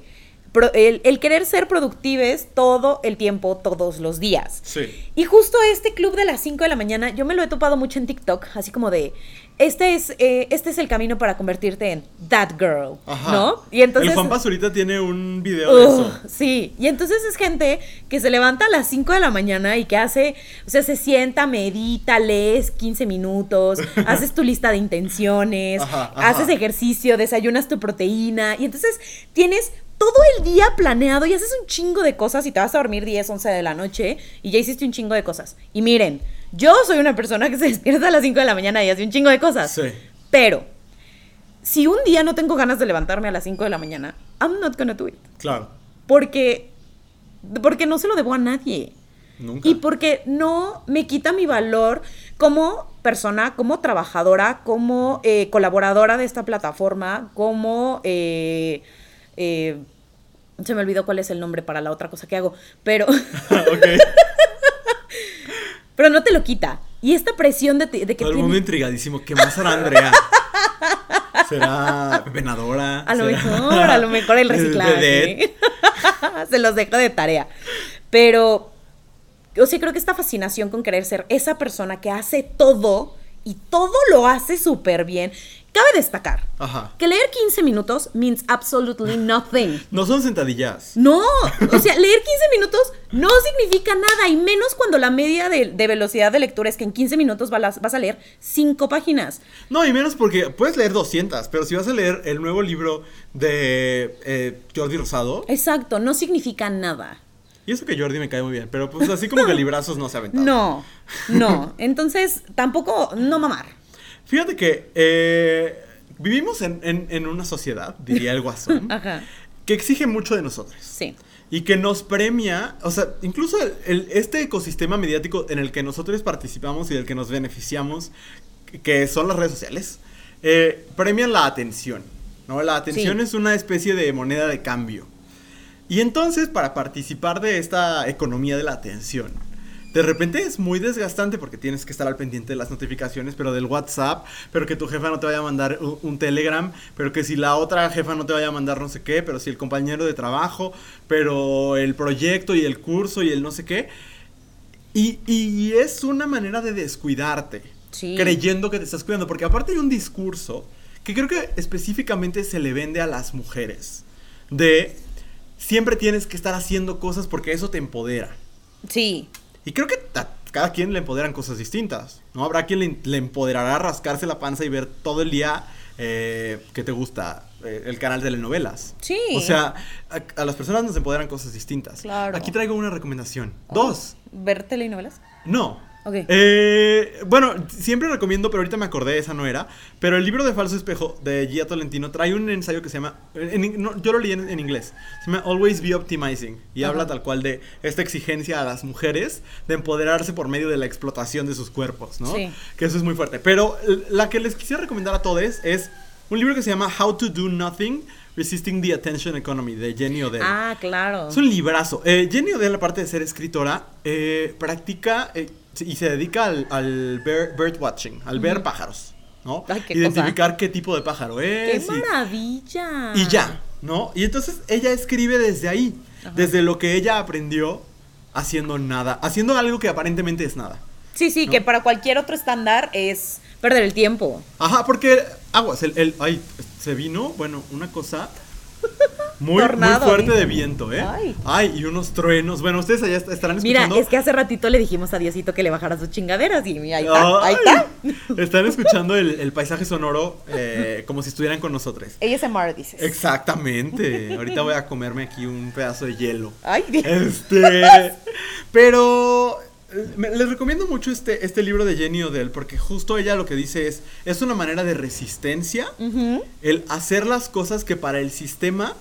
pro- el, el querer ser productives todo el tiempo, todos los días. Sí. Y justo este club de las 5 de la mañana, yo me lo he topado mucho en TikTok, así como de, este es, eh, este es el camino para convertirte en that girl, Ajá. ¿no? Y entonces... El Juan Pazurita tiene un video de eso. sí, y entonces es gente que se levanta a las 5 de la mañana y que hace, o sea, se sienta, medita, lees 15 minutos, haces tu lista de intenciones, Ajá, ajá. haces ejercicio, desayunas tu proteína y entonces tienes todo el día planeado y haces un chingo de cosas y te vas a dormir 10, 11 de la noche y ya hiciste un chingo de cosas. Y miren, yo soy una persona que se despierta a las 5 de la mañana y hace un chingo de cosas. Sí. Pero, si un día no tengo ganas de levantarme a las 5 de la mañana, I'm not gonna do it. Claro. Porque, porque no se lo debo a nadie. Nunca. Y porque no me quita mi valor como persona, como trabajadora, como eh, colaboradora de esta plataforma, como... eh, eh, se me olvidó cuál es el nombre para la otra cosa que hago, pero, ok. Pero no te lo quita. Y esta presión de, de que Todo el tiene- mundo intrigadísimo. ¿Qué más hará Andrea? ¿Será venadora? A lo ¿Será- mejor, a lo mejor el reciclaje. Se los dejo de tarea. Pero, o sea, creo que esta fascinación con querer ser esa persona que hace todo y todo lo hace súper bien. Cabe destacar Ajá. que leer 15 minutos means absolutely nothing. No son sentadillas. No, o sea, leer 15 minutos no significa nada, y menos cuando la media de, de velocidad de lectura es que en 15 minutos vas, vas a leer 5 páginas. No, y menos porque puedes leer 200, pero si vas a leer el nuevo libro de eh, Jordi Rosado, Exacto, no significa nada. Y eso que Jordi me cae muy bien, pero pues así como que librazos no se ha aventado. No, no. Entonces, tampoco, no mamar. Fíjate que eh, vivimos en, en- en una sociedad, diría el guasón, Ajá. que exige mucho de nosotros. Sí. Y que nos premia, o sea, incluso el- el- este ecosistema mediático en el que nosotros participamos y del que nos beneficiamos, que- son las redes sociales, eh, premian la atención. ¿no? La atención Sí. es una especie de moneda de cambio. Y entonces, para participar de esta economía de la atención, de repente es muy desgastante porque tienes que estar al pendiente de las notificaciones, pero del WhatsApp, pero que tu jefa no te vaya a mandar un, un Telegram, pero que si la otra jefa no te vaya a mandar no sé qué, pero si el compañero de trabajo, pero el proyecto y el curso y el no sé qué. Y, y es una manera de descuidarte, Sí. creyendo que te estás cuidando, porque aparte hay un discurso que creo que específicamente se le vende a las mujeres, de siempre tienes que estar haciendo cosas porque eso te empodera. Sí. Y creo que a cada quien le empoderan cosas distintas, ¿no? Habrá quien le, le empoderará rascarse la panza y ver todo el día eh, que te gusta eh, el canal de telenovelas. Sí. O sea, a, a las personas nos empoderan cosas distintas. Claro. Aquí traigo una recomendación. Dos. ¿Ver telenovelas? No. Eh, bueno, siempre recomiendo, pero ahorita me acordé, esa no era. Pero el libro de Falso Espejo de Gia Tolentino trae un ensayo que se llama. en- en- no, yo lo leí en, en inglés. Se llama Always Be Optimizing. Y Ajá. habla tal cual de esta exigencia a las mujeres de empoderarse por medio de la explotación de sus cuerpos, ¿no? Sí. Que eso es muy fuerte. Pero la que les quisiera recomendar a todos es un libro que se llama How to Do Nothing Resisting the Attention Economy de Jenny Odell. Ah, claro. Es un librazo. Eh, Jenny Odell, aparte de ser escritora, eh, practica eh, y se dedica al, al bear- bird watching, al ver pájaros, ¿no? Ay, qué Identificar qué tipo de pájaro ¡Qué es. y- maravilla! y, ya, ¿no? Y entonces ella escribe desde ahí, Ajá. desde lo que ella aprendió haciendo nada, haciendo algo que aparentemente es nada. Sí, sí, ¿no? que para cualquier otro estándar es perder el tiempo. Ajá, porque aguas, el, el- ay, se vino, bueno, una cosa muy, fuerte de viento, ¿eh? Ay. Ay, y unos truenos. Bueno, ustedes allá est- estarán Mira, escuchando. es que hace ratito le dijimos a Diosito que le bajara sus chingaderas y mira, ahí está, ahí Ay, está. Están escuchando el, el paisaje sonoro eh, como si estuvieran con nosotros. ASMR dices. Exactamente. Ahorita voy a comerme aquí un pedazo de hielo. Ay, Este. Pero. Les recomiendo mucho este, este libro de Jenny Odell porque justo ella lo que dice es, es una manera de resistencia el hacer las cosas que para el sistema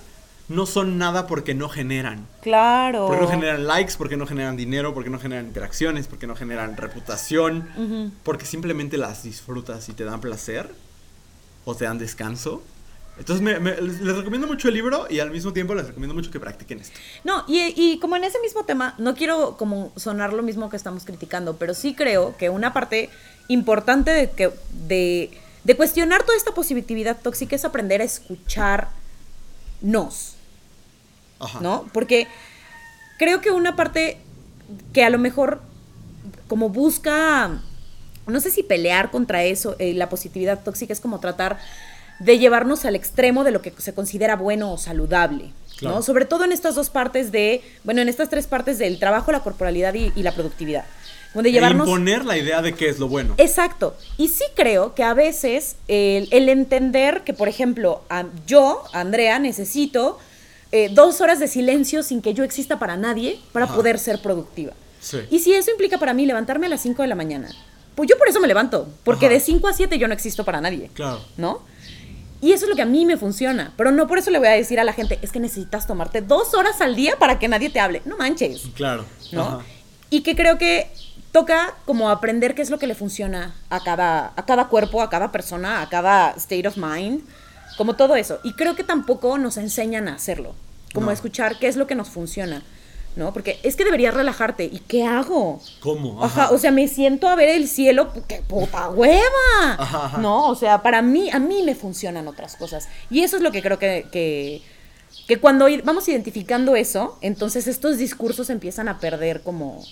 no son nada porque no generan. Claro. Porque no generan likes, porque no generan dinero, porque no generan interacciones, porque no generan reputación, porque simplemente las disfrutas y te dan placer o te dan descanso. Entonces me- me- les, les recomiendo mucho el libro y al mismo tiempo les recomiendo mucho que practiquen esto. No, y, y como en ese mismo tema, no quiero como sonar lo mismo que estamos criticando, pero sí creo que una parte importante de, que, de, de cuestionar toda esta positividad tóxica es aprender a escucharnos, Ajá. ¿no? Porque creo que una parte que a lo mejor como busca, no sé si pelear contra eso, eh, la positividad tóxica es como tratar de llevarnos al extremo de lo que se considera bueno o saludable. Claro. ¿no? Sobre todo en estas dos partes de, bueno, en estas tres partes del trabajo, la corporalidad y, y la productividad. Donde E llevarnos... imponer la idea de qué es lo bueno. Exacto. Y sí creo que a veces el, el entender que, por ejemplo, a- yo, Andrea, necesito eh, dos horas de silencio sin que yo exista para nadie para Ajá. poder ser productiva. Sí. Y si eso implica para mí levantarme a las 5 de la mañana, pues yo por eso me levanto, porque Ajá. de 5 a 7 yo no existo para nadie, Claro. ¿no? Y eso es lo que a mí me funciona, pero no por eso le voy a decir a la gente, es que necesitas tomarte dos horas al día para que nadie te hable. No manches. Claro. ¿no? Ajá. Y que creo que toca como aprender qué es lo que le funciona a cada, a cada cuerpo, a cada persona, a cada state of mind, como todo eso. Y creo que tampoco nos enseñan a hacerlo, como No. a escuchar qué es lo que nos funciona, ¿no? Porque es que deberías relajarte. ¿Y qué hago? ¿Cómo? Ajá, o sea, me siento a ver el cielo, ¡qué puta hueva! Ajá, ajá. No, o sea, para mí, a mí me funcionan otras cosas. Y eso es lo que creo que, que, que cuando vamos identificando eso, entonces estos discursos empiezan a perder como,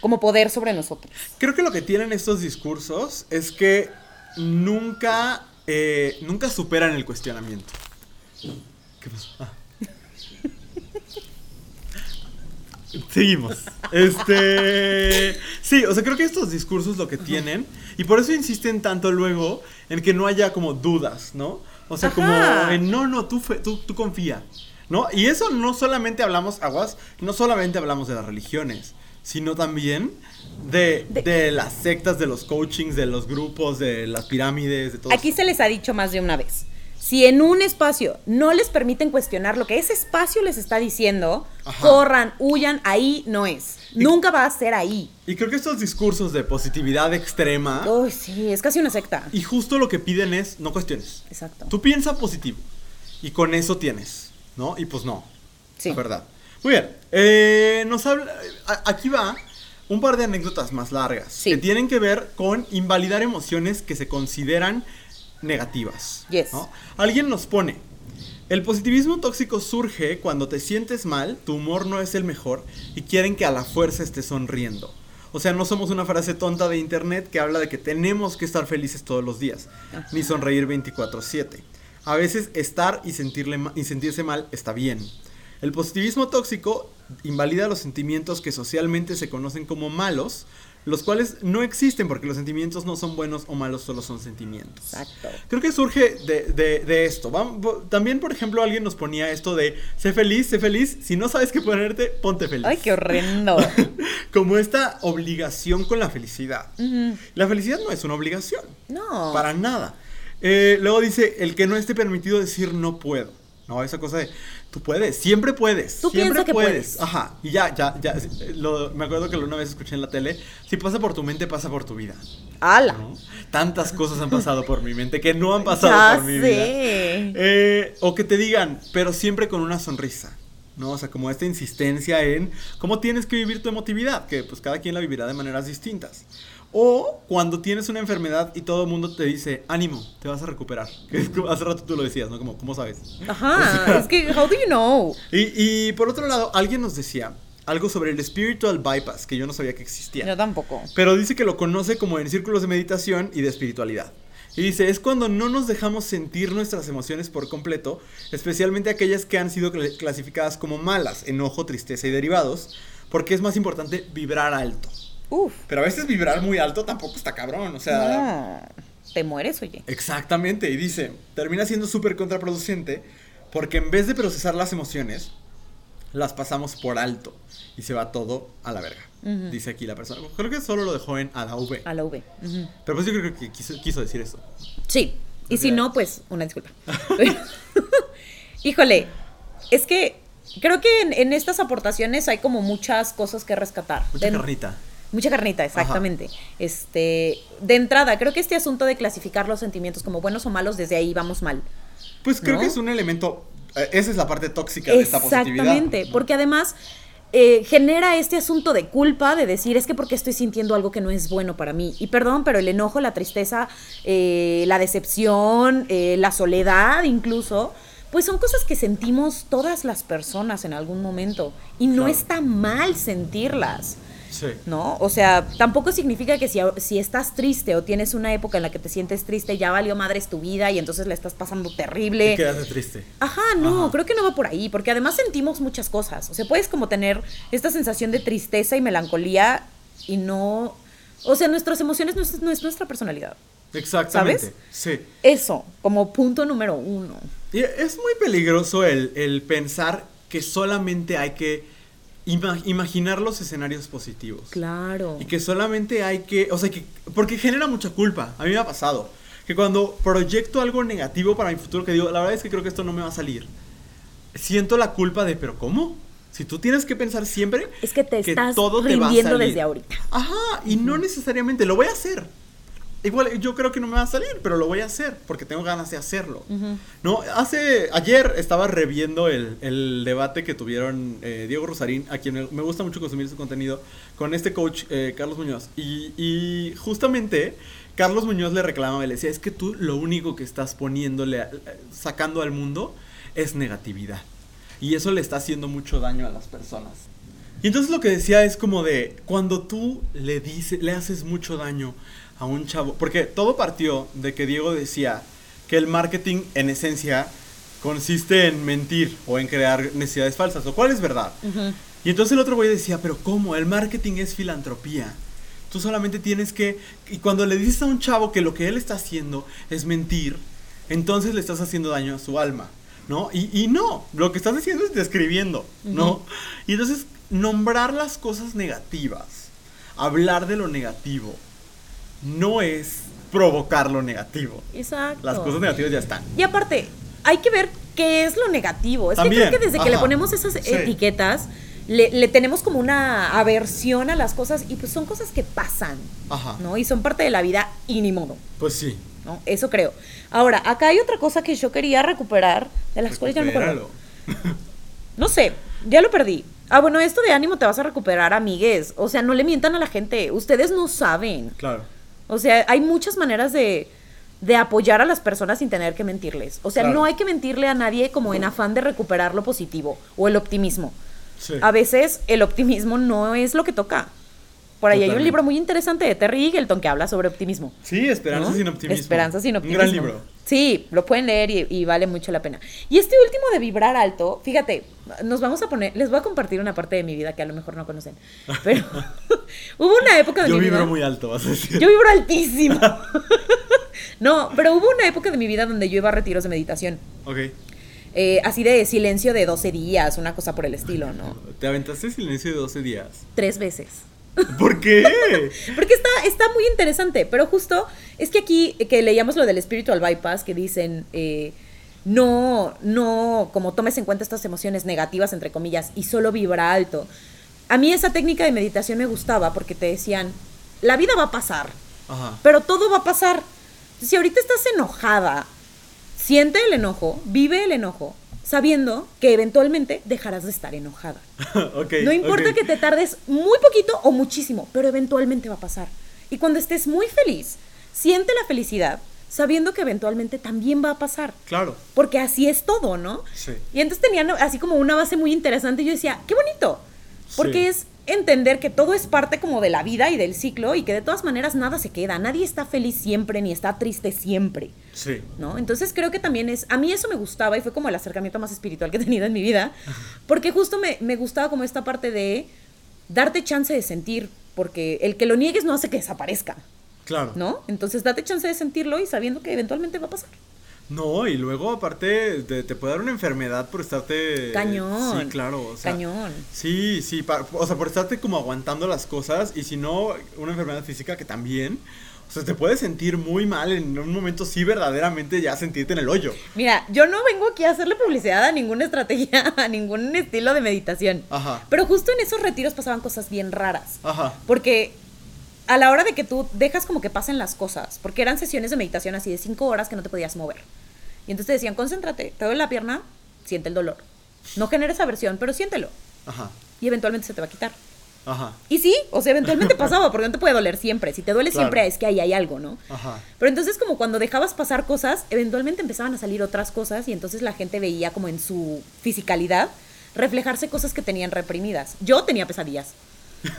como poder sobre nosotros. Creo que lo que tienen estos discursos es que nunca, eh, nunca superan el cuestionamiento. ¿Qué pasó? Ah. Seguimos. Este. Sí, o sea, creo que estos discursos lo que tienen. Y por eso insisten tanto luego en que no haya como dudas, ¿no? O sea, Ajá. como en no, no, tú, tú, tú confía. ¿no? Y eso no solamente hablamos, aguas, no solamente hablamos de las religiones, sino también de, De- de las sectas, de los coachings, de los grupos, de las pirámides, de todo Aquí se les ha dicho más de una vez. Si en un espacio no les permiten cuestionar lo que ese espacio les está diciendo, Ajá. corran, huyan, ahí no es. Nunca va a ser ahí. Y creo que estos discursos de positividad extrema, Uy, sí, es casi una secta. y justo lo que piden es no cuestiones. Exacto. Tú piensa positivo. Y con eso tienes, ¿no? Y pues no. Sí. Es verdad. Muy bien. eh, nos habla. Aquí va un par de anécdotas más largas. Sí. Que tienen que ver con invalidar emociones que se consideran negativas. Yes. ¿no? Alguien nos pone. El positivismo tóxico surge cuando te sientes mal, tu humor no es el mejor y quieren que a la fuerza estés sonriendo. O sea, no somos una frase tonta de internet que habla de que tenemos que estar felices todos los días, Ajá. ni sonreír 24/7. A veces estar y, sentirle y sentirse mal está bien. El positivismo tóxico invalida los sentimientos que socialmente se conocen como malos, los cuales no existen porque los sentimientos no son buenos o malos, solo son sentimientos. Exacto. Creo que surge de, de- de esto. También, por ejemplo, alguien nos ponía esto de, sé feliz, sé feliz, si no sabes qué ponerte, ponte feliz. Ay, qué horrendo. Como esta obligación con la felicidad. La felicidad no es una obligación, No. para nada. Eh, luego dice, el que no esté permitido decir no puedo. No, esa cosa de, tú puedes, siempre puedes. Tú siempre que puedes. Ajá, y ya, ya, ya. lo- me acuerdo que una vez escuché en la tele, si pasa por tu mente, pasa por tu vida. ¡Hala! ¿no? Tantas cosas han pasado por mi mente que no han pasado Ya por mi vida. Eh, o que te digan, pero siempre con una sonrisa. ¿no? O sea, como esta insistencia en cómo tienes que vivir tu emotividad, que pues cada quien la vivirá de maneras distintas. O cuando tienes una enfermedad y todo el mundo te dice, ánimo, te vas a recuperar. Que es como- hace rato tú lo decías, ¿no? Como, ¿cómo sabes? Ajá, O sea, es que, how do you know? Y, y por otro lado, alguien nos decía algo sobre el spiritual bypass, que yo no sabía que existía. Yo tampoco. Pero dice que lo conoce como en círculos de meditación y de espiritualidad. Y dice, es cuando no nos dejamos sentir nuestras emociones por completo, especialmente aquellas que han sido cl- clasificadas como malas, enojo, tristeza y derivados, porque es más importante vibrar alto. Uf. Pero a veces vibrar muy alto tampoco está cabrón, o sea... Te mueres, oye. Exactamente, y dice, termina siendo súper contraproducente porque en vez de procesar las emociones, las pasamos por alto y se va todo a la verga. Dice aquí la persona. Creo que solo lo dejó en a la V. A la V. Pero pues yo creo que quiso, quiso decir eso. Sí. Y si no, pues una disculpa. Híjole, es que creo que en, en estas aportaciones hay como muchas cosas que rescatar. Mucha De- carnita. Mucha carnita, exactamente. Este, de entrada, creo que este asunto de clasificar los sentimientos como buenos o malos, desde ahí vamos mal. Pues creo ¿No? que es un elemento. eh, esa es la parte tóxica de esta positividad. Exactamente, porque además eh, genera este asunto de culpa de decir es que porque estoy sintiendo algo que no es bueno para mí. Y perdón, pero el enojo, la tristeza, eh, la decepción, eh, la soledad incluso, pues son cosas que sentimos todas las personas en algún momento. Y no Claro. está mal sentirlas. Sí. ¿No? O sea, tampoco significa que si, si estás triste o tienes una época en la que te sientes triste, ya valió madres tu vida y entonces la estás pasando terrible. Y quedaste triste. Ajá, no, Ajá. creo que no va por ahí, porque además sentimos muchas cosas. O sea, puedes como tener esta sensación de tristeza y melancolía y no... O sea, nuestras emociones no es, no es nuestra personalidad. Exactamente. ¿Sabes? Sí. Eso, como punto número uno. Y es muy peligroso el, el pensar que solamente hay que ima- imaginar los escenarios positivos. Claro. Y que solamente hay que, o sea, que, porque genera mucha culpa. A mí me ha pasado. Que cuando proyecto algo negativo para mi futuro, que digo, la verdad es que creo que esto no me va a salir. Siento la culpa de, pero ¿cómo? Si tú tienes que pensar siempre Es que te estás todo te va a rindiendo salir. desde ahorita. Ajá, y no necesariamente, lo voy a hacer. Igual yo creo que no me va a salir, pero lo voy a hacer porque tengo ganas de hacerlo. Ujú. No, hace ayer estaba reviendo el, el debate que tuvieron eh, Diego Rosarín, a quien me, me gusta mucho consumir su contenido, con este coach eh, Carlos Muñoz. Y, y justamente Carlos Muñoz le reclamaba, le decía, es que tú lo único que estás poniéndole, a- sacando al mundo es negatividad. Y eso le está haciendo mucho daño a las personas. Y entonces lo que decía es como de, cuando tú le dices, le haces mucho daño a un chavo, porque todo partió de que Diego decía que el marketing en esencia consiste en mentir o en crear necesidades falsas, lo cual es verdad. Ujú. Y entonces el otro güey decía, pero ¿cómo? El marketing es filantropía. Tú solamente tienes que... Y cuando le dices a un chavo que lo que él está haciendo es mentir, entonces le estás haciendo daño a su alma. ¿no? Y, y no, lo que estás diciendo es describiendo, ¿no? Y entonces, nombrar las cosas negativas, hablar de lo negativo, no es provocar lo negativo. Exacto. Las cosas negativas ya están. Y aparte, hay que ver qué es lo negativo. Es También, que creo que desde que le ponemos esas sí. etiquetas, le, le tenemos como una aversión a las cosas y pues son cosas que pasan, Ajá. ¿no? Y son parte de la vida y ni modo. Pues sí. ¿no? Eso creo. Ahora, acá hay otra cosa que yo quería recuperar, de las cuales ya no me acuerdo. No sé, ya lo perdí. Ah, bueno, esto de ánimo te vas a recuperar, amigues. O sea, no le mientan a la gente. Ustedes no saben. Claro. O sea, hay muchas maneras de, de apoyar a las personas sin tener que mentirles. O sea, Claro. no hay que mentirle a nadie como en afán de recuperar lo positivo o el optimismo. Sí. A veces el optimismo no es lo que toca. Por ahí hay un libro muy interesante de Terry Eagleton que habla sobre optimismo. Sí, Esperanza ¿no? sin optimismo. Esperanza sin Un optimismo. gran libro. Sí, lo pueden leer y, y vale mucho la pena. Y este último de vibrar alto, fíjate, nos vamos a poner, les voy a compartir una parte de mi vida que a lo mejor no conocen. Pero hubo una época de Yo mi vibro vida. muy alto, vas a decir. Yo vibro altísimo. no, pero hubo una época de mi vida donde yo iba a retiros de meditación. Ok. Eh, así de silencio de 12 días, una cosa por el estilo, ¿no? Te aventaste silencio de 12 días. Tres veces. ¿Por qué? Porque está, está muy interesante, pero justo es que aquí que leíamos lo del spiritual bypass, que dicen, eh, no, no, como tomes en cuenta estas emociones negativas, entre comillas, y solo vibra alto. A mí esa técnica de meditación me gustaba porque te decían, la vida va a pasar, Ajá. pero todo va a pasar. Si ahorita estás enojada, siente el enojo, vive el enojo, sabiendo que eventualmente dejarás de estar enojada. No importa que te tardes muy poquito o muchísimo, pero eventualmente va a pasar. Y cuando estés muy feliz, siente la felicidad sabiendo que eventualmente también va a pasar. Claro. Porque así es todo, ¿no? Sí. Y entonces tenían así como una base muy interesante y yo decía, qué bonito. Porque Sí. es entender que todo es parte como de la vida y del ciclo y que de todas maneras nada se queda. Nadie está feliz siempre ni está triste siempre. Sí. ¿no? Entonces creo que también es, a mí eso me gustaba y fue como el acercamiento más espiritual que he tenido en mi vida, porque justo me, me gustaba como esta parte de darte chance de sentir, porque el que lo niegues no hace que desaparezca, Claro. ¿no? Entonces date chance de sentirlo y sabiendo que eventualmente va a pasar. No, y luego aparte te, te puede dar una enfermedad por estarte... Cañón. Sí, claro. O sea, Cañón. Sí, sí, pa- o sea, por estarte como aguantando las cosas y si no, una enfermedad física que también, o sea, te puedes sentir muy mal en un momento sí verdaderamente ya sentirte en el hoyo. Mira, yo no vengo aquí a hacerle publicidad a ninguna estrategia, a ningún estilo de meditación. Ajá. Pero justo en esos retiros pasaban cosas bien raras. Ajá. Porque a la hora de que tú dejas como que pasen las cosas, porque eran sesiones de meditación así de cinco horas que no te podías mover. Y entonces te decían, concéntrate, te duele la pierna, siente el dolor. No generes aversión, pero siéntelo. Ajá. Y eventualmente se te va a quitar. Ajá. Y sí, o sea, eventualmente pasaba, porque no te puede doler siempre. Si te duele Claro. siempre es que ahí hay algo, ¿no? Ajá. Pero entonces como cuando dejabas pasar cosas, eventualmente empezaban a salir otras cosas y entonces la gente veía como en su fisicalidad reflejarse cosas que tenían reprimidas. Yo tenía pesadillas.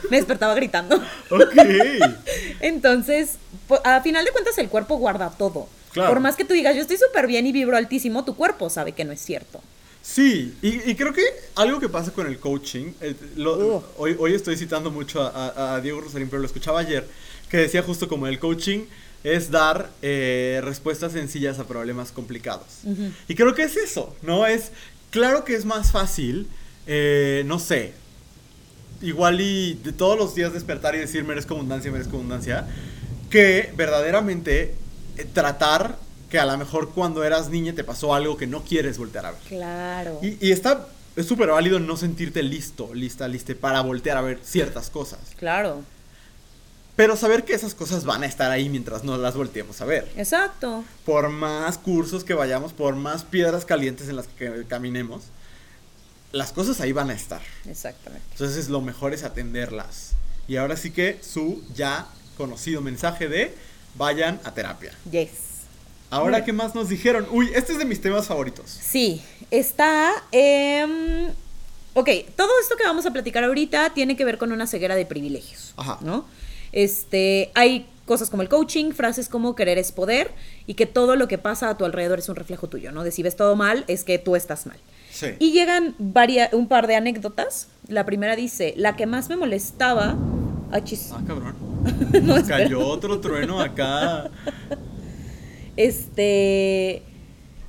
Me despertaba gritando. Ok. Entonces, a final de cuentas el cuerpo guarda todo. Claro. Por más que tú digas, yo estoy súper bien y vibro altísimo, tu cuerpo sabe que no es cierto. Sí, y, y creo que algo que pasa con el coaching, eh, lo- Ugh. hoy, hoy estoy citando mucho a, a- a Diego Rosarín, pero lo escuchaba ayer, que decía justo como el coaching es dar eh, respuestas sencillas a problemas complicados. Y creo que es eso, ¿no? Es, claro que es más fácil, eh, no sé, igual y de todos los días despertar y decir merezco abundancia, merezco abundancia, que verdaderamente eh, tratar que a lo mejor cuando eras niña te pasó algo que no quieres voltear a ver. Claro. Y, y está, es súper válido no sentirte listo, lista, liste para voltear a ver ciertas cosas. Claro. Pero saber que esas cosas van a estar ahí mientras no las volteemos a ver. Exacto. Por más cursos que vayamos, por más piedras calientes en las que caminemos, las cosas ahí van a estar. Exactamente. Entonces lo mejor es atenderlas. Y ahora sí que su ya conocido mensaje de vayan a terapia. Yes. Ahora, ¿qué más nos dijeron? Uy, este es de mis temas favoritos. Sí, está... em, ok, todo esto que vamos a platicar ahorita tiene que ver con una ceguera de privilegios. Ajá. ¿No? Este, hay cosas como el coaching, frases como querer es poder y que todo lo que pasa a tu alrededor es un reflejo tuyo, ¿no? De si ves todo mal, es que tú estás mal. Sí. Y llegan varia- un par de anécdotas. La primera dice, la que más me molestaba... Ah, chis. Ah, cabrón. No, Nos cayó otro trueno acá. Este.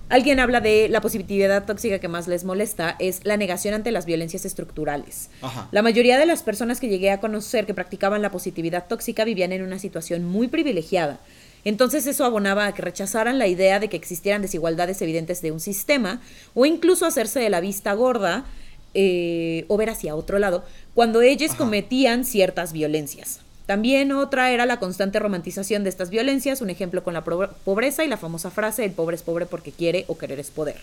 Alguien habla de la positividad tóxica que más les molesta, es la negación ante las violencias estructurales. Ajá. La mayoría de las personas que llegué a conocer que practicaban la positividad tóxica vivían en una situación muy privilegiada. Entonces eso abonaba a que rechazaran la idea de que existieran desigualdades evidentes de un sistema o incluso hacerse de la vista gorda eh, o ver hacia otro lado cuando ellos cometían ciertas violencias. También otra era la constante romantización de estas violencias, un ejemplo con la pobreza y la famosa frase, el pobre es pobre porque quiere o querer es poder.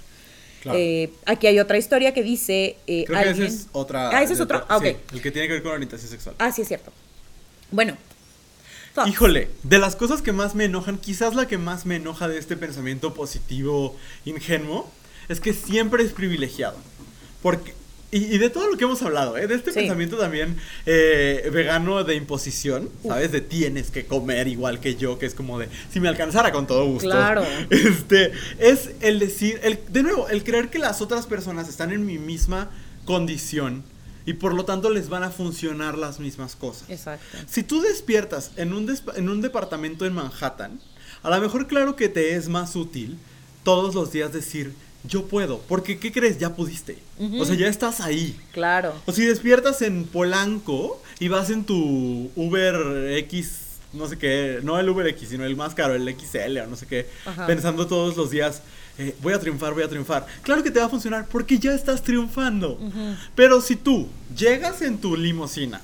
Claro. Eh, aquí hay otra historia que dice... eh, Creo que ese es otra. Ah, ese es otro. Ah, ok. sí, el que tiene que ver con orientación sexual. Ah, sí, es cierto. Bueno. Thoughts. Híjole, de las cosas que más me enojan, quizás la que más me enoja de este pensamiento positivo ingenuo, es que siempre es privilegiado. Porque, y, y de todo lo que hemos hablado, ¿eh? de este Sí. pensamiento también eh, vegano de imposición, ¿sabes? De tienes que comer igual que yo, que es como de, si me alcanzara con todo gusto. Claro. Este, es el decir, el, de nuevo, el creer que las otras personas están en mi misma condición y por lo tanto les van a funcionar las mismas cosas. Exacto. Si tú despiertas en un, en un departamento en Manhattan, a lo mejor claro que te es más útil todos los días decir, yo puedo, porque ¿qué crees? Ya pudiste. O sea, ya estás ahí. Claro. O si despiertas en Polanco y vas en tu Uber X, no sé qué, no el Uber X, sino el más caro, el XL o no sé qué, Ajá. pensando todos los días, eh, voy a triunfar, voy a triunfar. Claro que te va a funcionar porque ya estás triunfando. Pero si tú llegas en tu limusina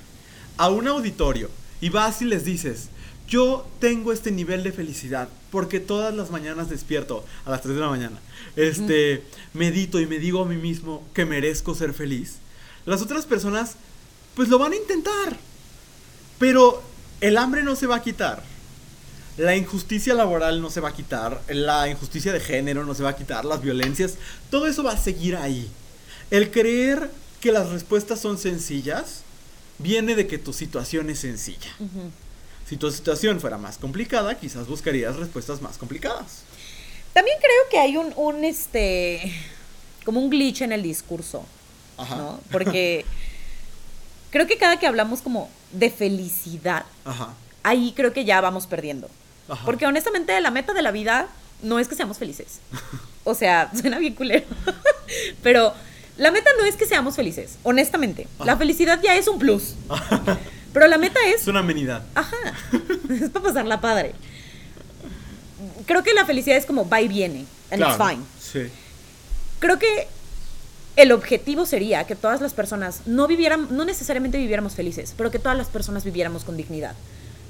a un auditorio y vas y les dices, yo tengo este nivel de felicidad porque todas las mañanas despierto a las 3 de la mañana, este, medito y me digo a mí mismo que merezco ser feliz, las otras personas pues lo van a intentar, pero el hambre no se va a quitar. La injusticia laboral no se va a quitar, la injusticia de género no se va a quitar, las violencias, todo eso va a seguir ahí. El creer que las respuestas son sencillas viene de que tu situación es sencilla. Si tu situación fuera más complicada, quizás buscarías respuestas más complicadas. También creo que hay un, un este, como un glitch en el discurso, Ajá. ¿no? Porque creo que cada que hablamos como de felicidad, Ajá. ahí creo que ya vamos perdiendo. Ajá. Porque honestamente la meta de la vida no es que seamos felices. O sea, suena bien culero. Pero la meta no es que seamos felices, honestamente. La felicidad ya es un plus. Pero la meta es Es una amenidad. Ajá. es para pasarla padre. Creo que la felicidad es como va y viene. And it's Claro, fine. Sí. Creo que el objetivo sería que todas las personas no vivieran, no necesariamente viviéramos felices, pero que todas las personas viviéramos con dignidad.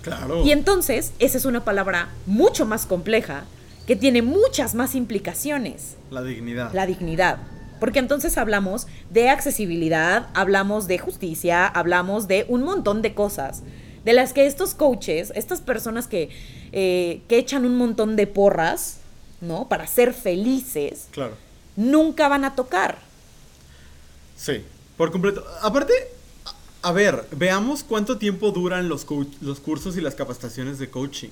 Claro. Y entonces, esa es una palabra mucho más compleja que tiene muchas más implicaciones. La dignidad. La dignidad. Porque entonces hablamos de accesibilidad, hablamos de justicia, hablamos de un montón de cosas de las que estos coaches, estas personas que, eh, que echan un montón de porras, ¿no? Para ser felices, Claro. nunca van a tocar. Sí, por completo. Aparte, a ver, veamos cuánto tiempo duran los, los cursos y las capacitaciones de coaching.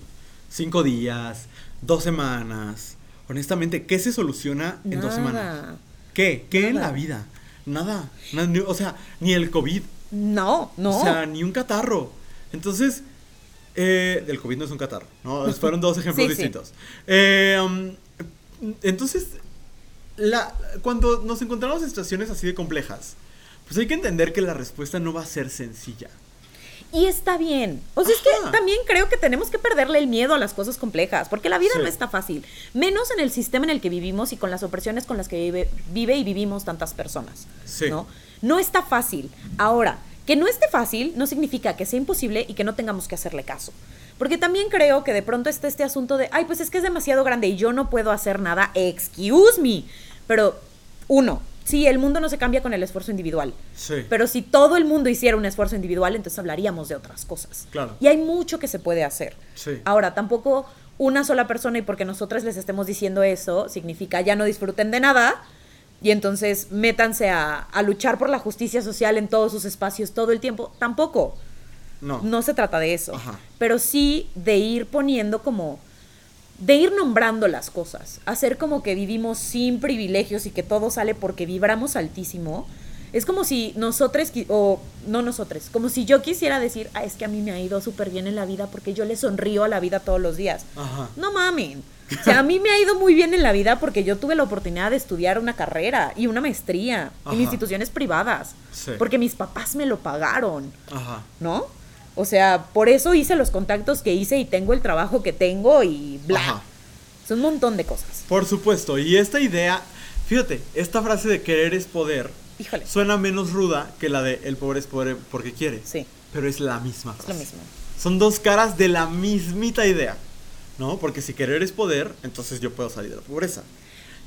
Cinco días, dos semanas. Honestamente, ¿qué se soluciona en dos semanas? ¿Qué? ¿Qué en la vida? Nada. Ni- o sea, ni el COVID. No, no. O sea, ni un catarro. Entonces, eh, el COVID no es un catarro, ¿no? Fueron dos ejemplos Sí, sí. distintos. Eh, um, entonces, la, cuando nos encontramos en situaciones así de complejas, pues hay que entender que la respuesta no va a ser sencilla. Y está bien. O sea, es que también creo que tenemos que perderle el miedo a las cosas complejas, porque la vida Sí. no está fácil, menos en el sistema en el que vivimos y con las opresiones con las que vive, vive y vivimos tantas personas. Sí. ¿no? no está fácil. Ahora, que no esté fácil no significa que sea imposible y que no tengamos que hacerle caso. Porque también creo que de pronto está este asunto de, ay, pues es que es demasiado grande y yo no puedo hacer nada, excuse me. Pero, uno, sí, el mundo no se cambia con el esfuerzo individual. Sí. Pero si todo el mundo hiciera un esfuerzo individual, entonces hablaríamos de otras cosas. Claro. Y hay mucho que se puede hacer. Sí. Ahora, tampoco una sola persona y porque nosotras les estemos diciendo eso, significa ya no disfruten de nada y entonces métanse a, a luchar por la justicia social en todos sus espacios todo el tiempo. Tampoco. no. No se trata de eso. Ajá. Pero sí de ir poniendo como de ir nombrando las cosas, hacer como que vivimos sin privilegios y que todo sale porque vibramos altísimo. Es como si nosotros, o no nosotros, como si yo quisiera decir, ah, es que a mí me ha ido súper bien en la vida porque yo le sonrío a la vida todos los días. Ajá. No mamen. O sea, a mí me ha ido muy bien en la vida porque yo tuve la oportunidad de estudiar una carrera y una maestría Ajá. en instituciones privadas. Sí. Porque mis papás me lo pagaron, Ajá. ¿no? O sea, por eso hice los contactos que hice y tengo el trabajo que tengo y bla. Ajá. Es un montón de cosas. Por supuesto, y esta idea, fíjate, esta frase de querer es poder Híjole. suena menos ruda que la de el pobre es pobre porque quiere. Sí, Pero es la misma es frase. lo mismo. Son dos caras de la mismita idea, ¿no? Porque si querer es poder, entonces yo puedo salir de la pobreza.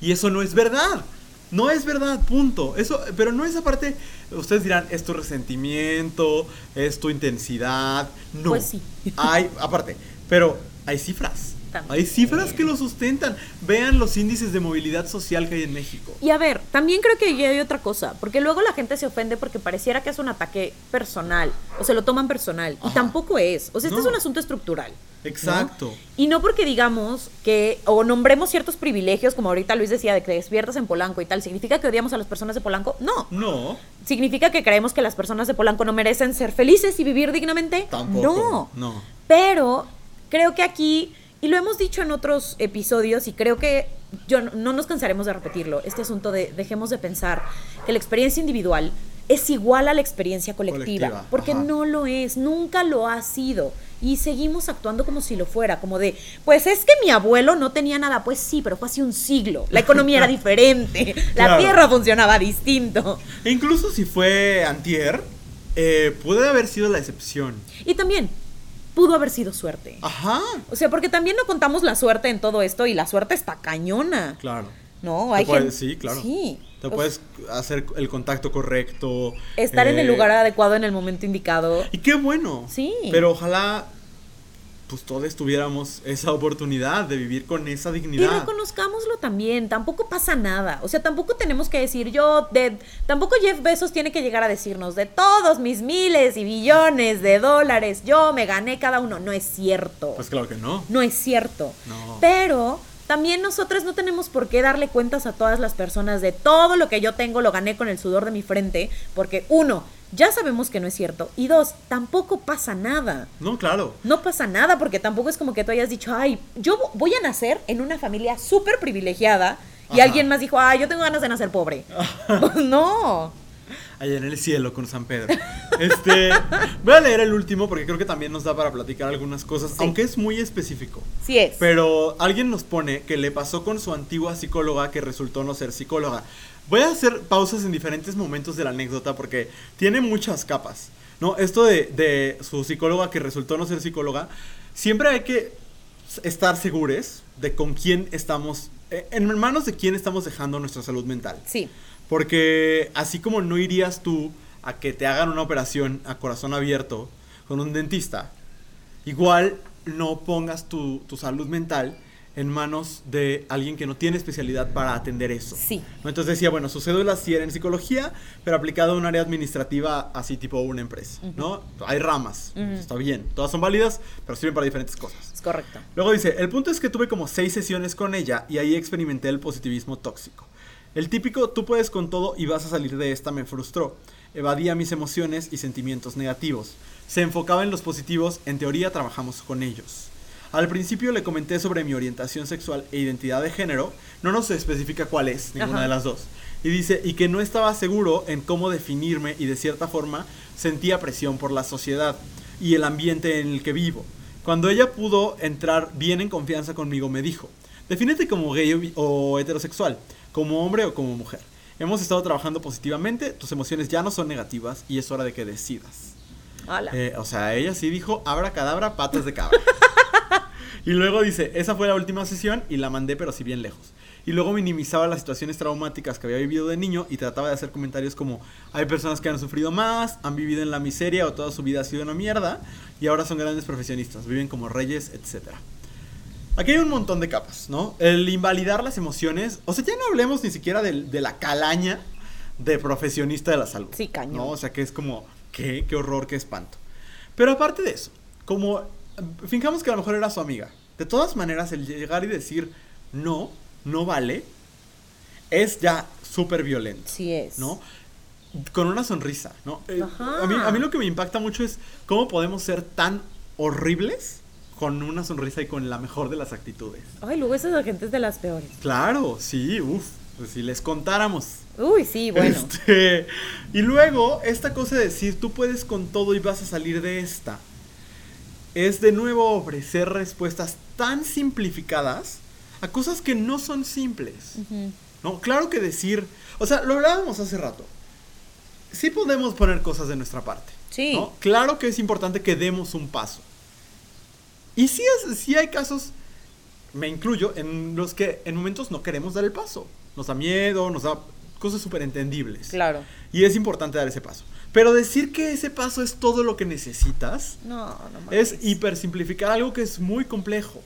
Y eso no es verdad. No es verdad, punto. Eso, pero no es aparte, ustedes dirán, es tu resentimiento, es tu intensidad. No. Pues sí. Hay, aparte, pero hay cifras. También. Hay cifras que lo sustentan. Vean los índices de movilidad social que hay en México. Y a ver, también creo que hay otra cosa, porque luego la gente se ofende porque pareciera que es un ataque personal, o se lo toman personal, y tampoco es. O sea, este No. es un asunto estructural. ¿No? Exacto. Y no porque digamos que, o nombremos ciertos privilegios, como ahorita Luis decía, de que despiertas en Polanco y tal, ¿significa que odiamos a las personas de Polanco? No. No, ¿Significa que creemos que las personas de Polanco no merecen ser felices y vivir dignamente? tampoco. No. No. Pero creo que aquí, y lo hemos dicho en otros episodios, y creo que yo no, no nos cansaremos de repetirlo, este asunto de dejemos de pensar que la experiencia individual es igual a la experiencia colectiva, Colectiva, porque ajá. no lo es, nunca lo ha sido. Y seguimos actuando como si lo fuera, como de, pues es que mi abuelo no tenía nada, pues sí, pero fue hace un siglo, la economía era diferente, la Claro. tierra funcionaba distinto. E incluso si fue antier, eh, puede haber sido la excepción. Y también, pudo haber sido suerte. Ajá. O sea, porque también no contamos la suerte en todo esto y la suerte está cañona. Claro. No, hay puedes- gente. sí, claro. Sí. Te puedes hacer el contacto correcto. Estar en el eh, lugar adecuado en el momento indicado. Y qué bueno. Sí. Pero ojalá pues todos tuviéramos esa oportunidad de vivir con esa Y dignidad. reconozcámoslo también, tampoco pasa nada. O sea, tampoco tenemos que decir yo, de, tampoco Jeff Bezos tiene que llegar a decirnos de todos mis miles y billones de dólares, yo me gané cada uno. No es cierto. Pues claro que no. No es cierto. No. Pero también nosotros no tenemos por qué darle cuentas a todas las personas de todo lo que yo tengo lo gané con el sudor de mi frente, porque uno, ya sabemos que no es cierto, y dos, tampoco pasa nada. No, claro. No pasa nada porque tampoco es como que tú hayas dicho, ay, yo vo- voy a nacer en una familia súper privilegiada y Ajá. alguien más dijo, ay, yo tengo ganas de nacer pobre. No. Allá en el cielo con San Pedro. Este, voy a leer el último porque creo que también nos da para platicar algunas cosas, Sí. aunque es muy específico. Sí es. Pero alguien nos pone que le pasó con su antigua psicóloga que resultó no ser psicóloga. Voy a hacer pausas en diferentes momentos de la anécdota porque tiene muchas capas. ¿no? Esto de, de su psicóloga que resultó no ser psicóloga, siempre hay que estar seguros de con quién estamos, eh, en manos de quién estamos dejando nuestra salud mental. Sí. Porque así como no irías tú a que te hagan una operación a corazón abierto con un dentista, igual no pongas tu, tu salud mental en manos de alguien que no tiene especialidad para atender eso. Sí. Entonces decía, bueno, su cédula sí era en psicología, pero aplicado a un área administrativa así tipo una empresa, ¿no? Hay ramas, Ujú. está bien, todas son válidas, pero sirven para diferentes cosas. Es correcto. Luego dice, el punto es que tuve como seis sesiones con ella y ahí experimenté el positivismo tóxico. El típico, tú puedes con todo y vas a salir de esta me frustró. Evadía mis emociones y sentimientos negativos. Se enfocaba en los positivos, en teoría trabajamos con ellos. Al principio le comenté sobre mi orientación sexual e identidad de género, no nos especifica cuál es, ninguna Ajá. de las dos. Y dice, y que no estaba seguro en cómo definirme y de cierta forma sentía presión por la sociedad y el ambiente en el que vivo. Cuando ella pudo entrar bien en confianza conmigo, me dijo, defínete como gay o heterosexual, como hombre o como mujer. Hemos estado trabajando positivamente, tus emociones ya no son negativas y es hora de que decidas. Hola. Eh, o sea, ella sí dijo, abra cadabra, patas de cabra. y luego dice, esa fue la última sesión y la mandé pero si bien lejos. Y luego minimizaba las situaciones traumáticas que había vivido de niño y trataba de hacer comentarios como, hay personas que han sufrido más, han vivido en la miseria o toda su vida ha sido una mierda y ahora son grandes profesionistas, viven como reyes, etcétera. Aquí hay un montón de capas, ¿no? El invalidar las emociones, o sea, ya no hablemos ni siquiera del- de, la calaña de profesionista de la salud. Sí, cañón. ¿no? O sea, que es como, qué, qué horror, qué espanto. Pero aparte de eso, como, fijamos que a lo mejor era su amiga. De todas maneras, el llegar y decir, no, no vale, es ya súper violento. Sí es. ¿no? Con una sonrisa, ¿no? Eh, Ajá. a, mí, a mí lo que me impacta mucho es cómo podemos ser tan horribles con una sonrisa y con la mejor de las actitudes. Ay, luego esas gente es de las peores. Claro, sí, uff, pues si les contáramos. Uy, sí, bueno. Este, y luego, esta cosa de decir, tú puedes con todo y vas a salir de esta, es de nuevo ofrecer respuestas tan simplificadas a cosas que no son simples. ¿No? Claro que decir, o sea, lo hablábamos hace rato. Sí podemos poner cosas de nuestra parte. Sí. Claro que es importante que demos un paso. Y sí, es, sí hay casos, me incluyo, en los que en momentos no queremos dar el paso. Nos da miedo, nos da cosas súper entendibles. Claro. Y es importante dar ese paso. Pero decir que ese paso es todo lo que necesitas no, no es hipersimplificar algo que es muy complejo.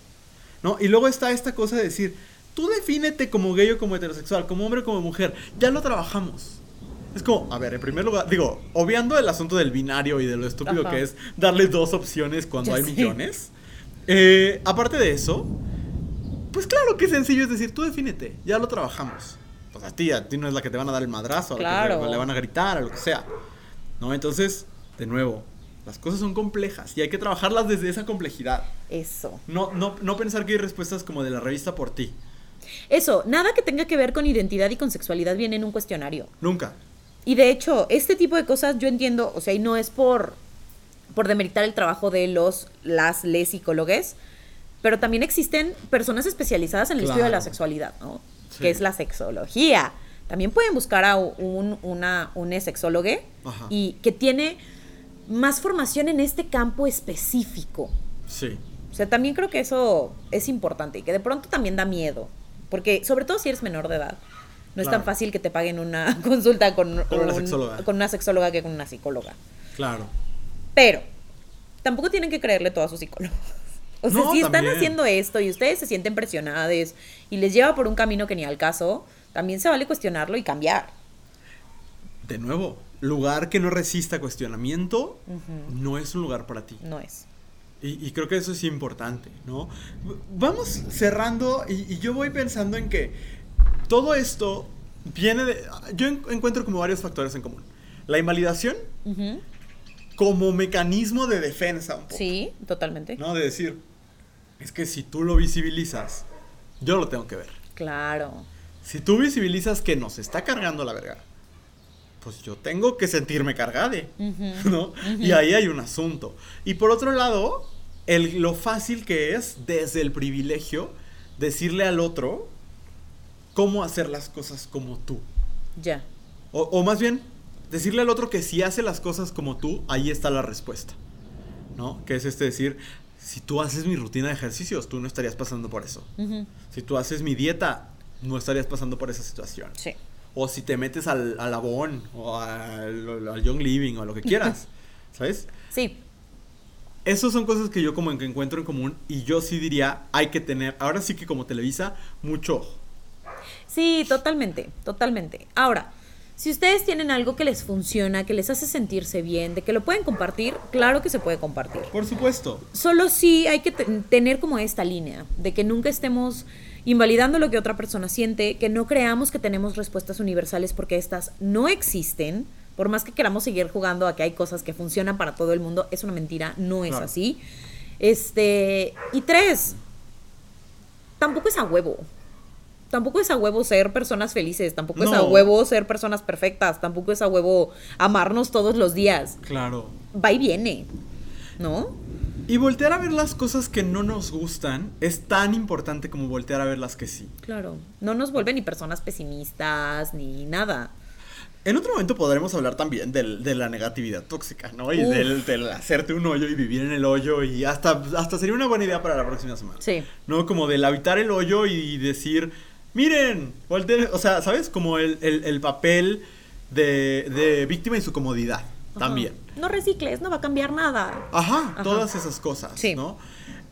¿no? Y luego está esta cosa de decir, tú defínete como gay o como heterosexual, como hombre o como mujer. Ya lo trabajamos. Es como, a ver, en primer lugar, digo, obviando el asunto del binario y de lo estúpido que es darle dos opciones cuando hay millones. Eh, aparte de eso, pues claro que sencillo es decir, tú defínete, ya lo trabajamos. Pues a ti, a ti no es la que te van a dar el madrazo, a la que le van a gritar, a lo que sea. ¿no? Entonces, de nuevo, las cosas son complejas y hay que trabajarlas desde esa complejidad. Eso. No, no, no pensar que hay respuestas como de la revista por ti. Eso, nada que tenga que ver con identidad y con sexualidad viene en un cuestionario. Nunca. Y de hecho, este tipo de cosas yo entiendo, o sea, y no es por, por demeritar el trabajo de los, las, les psicólogas, pero también existen personas especializadas en el estudio de la sexualidad, ¿no? Que es la sexología. También pueden buscar a un, una, un sexólogo y que tiene más formación en este campo específico. Sí. O sea, también creo que eso es importante y que de pronto también da miedo. Porque, sobre todo si eres menor de edad, no es tan fácil que te paguen una consulta con, una sexóloga. con una sexóloga que con una psicóloga. Claro. Pero, tampoco tienen que creerle todo a sus psicólogos. O sea, si están haciendo esto y ustedes se sienten presionados y les lleva por un camino que ni al caso, también se vale cuestionarlo y cambiar. De nuevo, lugar que no resista cuestionamiento no es un lugar para ti. No es. Y, creo que eso es importante, ¿no? Vamos cerrando y, yo voy pensando en que todo esto viene de... Yo encuentro como varios factores en común. La invalidación como mecanismo de defensa. Sí, totalmente. ¿No? De decir, es que si tú lo visibilizas, yo lo tengo que ver. Claro. Si tú visibilizas que nos está cargando la verga, pues yo tengo que sentirme cargade, ¿no? Y ahí hay un asunto. Y por otro lado, el, lo fácil que es desde el privilegio decirle al otro cómo hacer las cosas como tú. Ya. O, o, más bien, decirle al otro que si hace las cosas como tú, ahí está la respuesta. ¿No? Que es este decir, si tú haces mi rutina de ejercicios, tú no estarías pasando por eso. Si tú haces mi dieta, no estarías pasando por esa situación. Sí. O si te metes al, al o al, Young Living o a lo que quieras, ¿sabes? Sí. Esas son cosas que yo como en que encuentro en común y yo sí diría, hay que tener, ahora sí que como Televisa, mucho ojo. Sí, totalmente, totalmente. Ahora, si ustedes tienen algo que les funciona, que les hace sentirse bien, de que lo pueden compartir, claro que se puede compartir. Por supuesto. Solo sí hay que tener como esta línea, de que nunca estemos invalidando lo que otra persona siente, que no creamos que tenemos respuestas universales porque estas no existen. Por más que queramos seguir jugando a que hay cosas que funcionan para todo el mundo, es una mentira, no es así. Este, y tres, tampoco es a huevo. Tampoco es a huevo ser personas felices, tampoco es a huevo ser personas perfectas, tampoco es a huevo amarnos todos los días. Claro. Va y viene, ¿no? Y voltear a ver las cosas que no nos gustan es tan importante como voltear a ver las que sí. Claro, no nos vuelven ni personas pesimistas ni nada. En otro momento podremos hablar también del, de la negatividad tóxica, ¿no? Y del, hacerte un hoyo y vivir en el hoyo y hasta, hasta sería una buena idea para la próxima semana. Sí. ¿No? Como del habitar el hoyo y decir, miren, o sea, ¿sabes? Como el, el papel de, de víctima y su comodidad también. No recicles, no va a cambiar nada. Ajá, todas esas cosas, ¿no?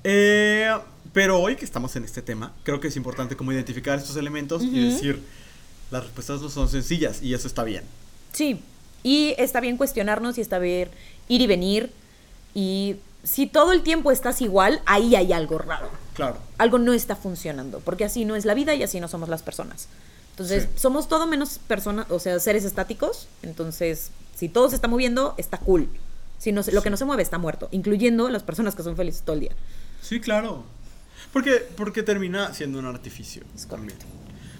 Eh, pero hoy que estamos en este tema, creo que es importante como identificar estos elementos y decir, las respuestas no son sencillas y eso está bien. Sí, y está bien cuestionarnos y está bien ir y venir y si todo el tiempo estás igual, ahí hay algo raro. Claro. Algo no está funcionando, porque así no es la vida y así no somos las personas. Entonces, somos todo menos personas, o sea, seres estáticos. Entonces, si todo se está moviendo, está cool. Si no, lo que no se mueve está muerto, incluyendo las personas que son felices todo el día. Sí, claro. Porque, porque termina siendo un artificio. Es también.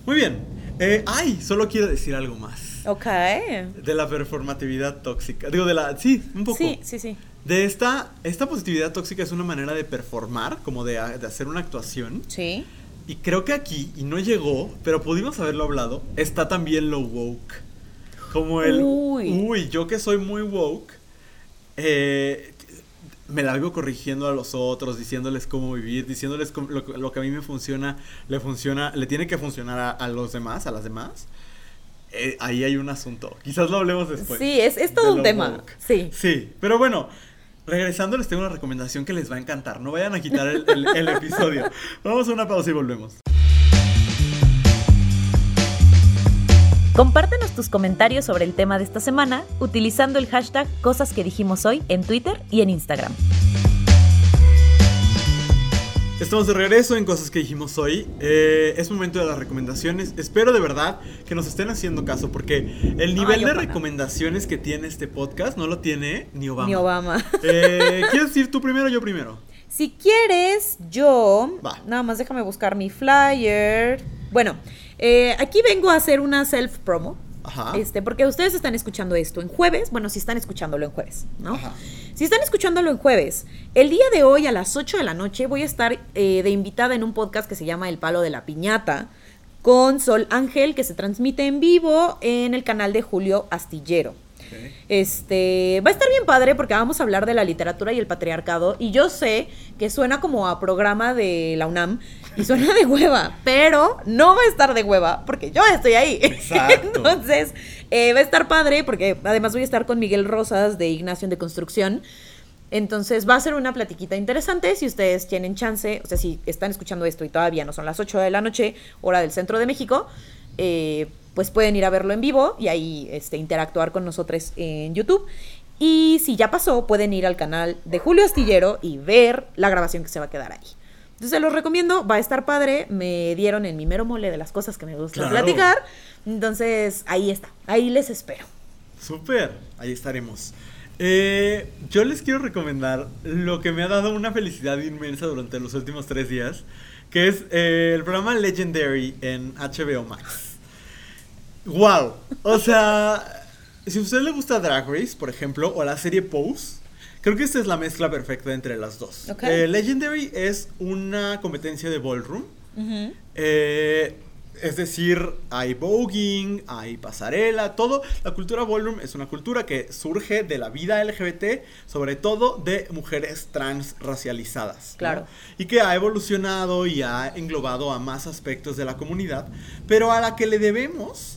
Muy bien. Eh, ay, solo quiero decir algo más. Ok. De la performatividad tóxica. Digo, de la. Sí, un poco. Sí, sí, sí. De esta. Esta positividad tóxica es una manera de performar, como de, de hacer una actuación. Sí. Y creo que aquí, y no llegó, pero pudimos haberlo hablado, está también lo woke. Como el. Uy. Uy, yo que soy muy woke. Eh, me la vivo corrigiendo a los otros, diciéndoles cómo vivir, diciéndoles cómo- lo, lo que a mí me funciona, le funciona, le tiene que funcionar a, a los demás, a las demás. Eh, ahí hay un asunto. Quizás lo hablemos después. Sí, es, es todo un tema. woke. Sí. Sí, pero bueno, regresando les tengo una recomendación que les va a encantar. No vayan a quitar el, episodio. Vamos a una pausa y volvemos. Compártenos tus comentarios sobre el tema de esta semana utilizando el hashtag Cosas que dijimos hoy en Twitter y en Instagram. Estamos de regreso en cosas que dijimos hoy. Eh, es momento de las recomendaciones. Espero de verdad que nos estén haciendo caso porque el nivel de recomendaciones que tiene este podcast no lo tiene ni Obama. Ni Obama. Eh, ¿Quieres decir tú primero o yo primero? Si quieres, yo. Va. Nada más déjame buscar mi flyer. Bueno, eh, aquí vengo a hacer una self promo. Ajá. Este, porque ustedes están escuchando esto en jueves. Bueno, si están escuchándolo en jueves, ¿no? Ajá. Si están escuchándolo en jueves, el día de hoy a las 8 de la noche voy a estar eh, de invitada en un podcast que se llama El Palo de la Piñata con Sol Ángel, que se transmite en vivo en el canal de Julio Astillero. Este, va a estar bien padre porque vamos a hablar de la literatura y el patriarcado y yo sé que suena como a programa de la UNAM y suena de hueva, pero no va a estar de hueva porque yo estoy ahí. Exacto. Entonces, eh, va a estar padre porque además voy a estar con Miguel Rosas de Ignacio de Construcción. Entonces va a ser una platiquita interesante si ustedes tienen chance, o sea, si están escuchando esto y todavía no son las 8 de la noche, hora del centro de México, eh, pues pueden ir a verlo en vivo y ahí este, interactuar con nosotros en YouTube. Y si ya pasó, pueden ir al canal de Julio Astillero y ver la grabación que se va a quedar ahí. Entonces se los recomiendo, va a estar padre. Me dieron en mi mero mole de las cosas que me gusta Claro. platicar. Entonces ahí está, ahí les espero. Súper, ahí estaremos. Eh, yo les quiero recomendar lo que me ha dado una felicidad inmensa durante los últimos tres días, que es eh, el programa Legendary en HBO Max. ¡Wow! O sea, si a usted le gusta Drag Race, por ejemplo, o la serie Pose, creo que esta es la mezcla perfecta entre las dos. Ok. Eh, Legendary es una competencia de ballroom. Eh, es decir, hay voguing, hay pasarela, todo. La cultura ballroom es una cultura que surge de la vida LGBT, sobre todo de mujeres trans racializadas. ¿no? Claro. Y que ha evolucionado y ha englobado a más aspectos de la comunidad, pero a la que le debemos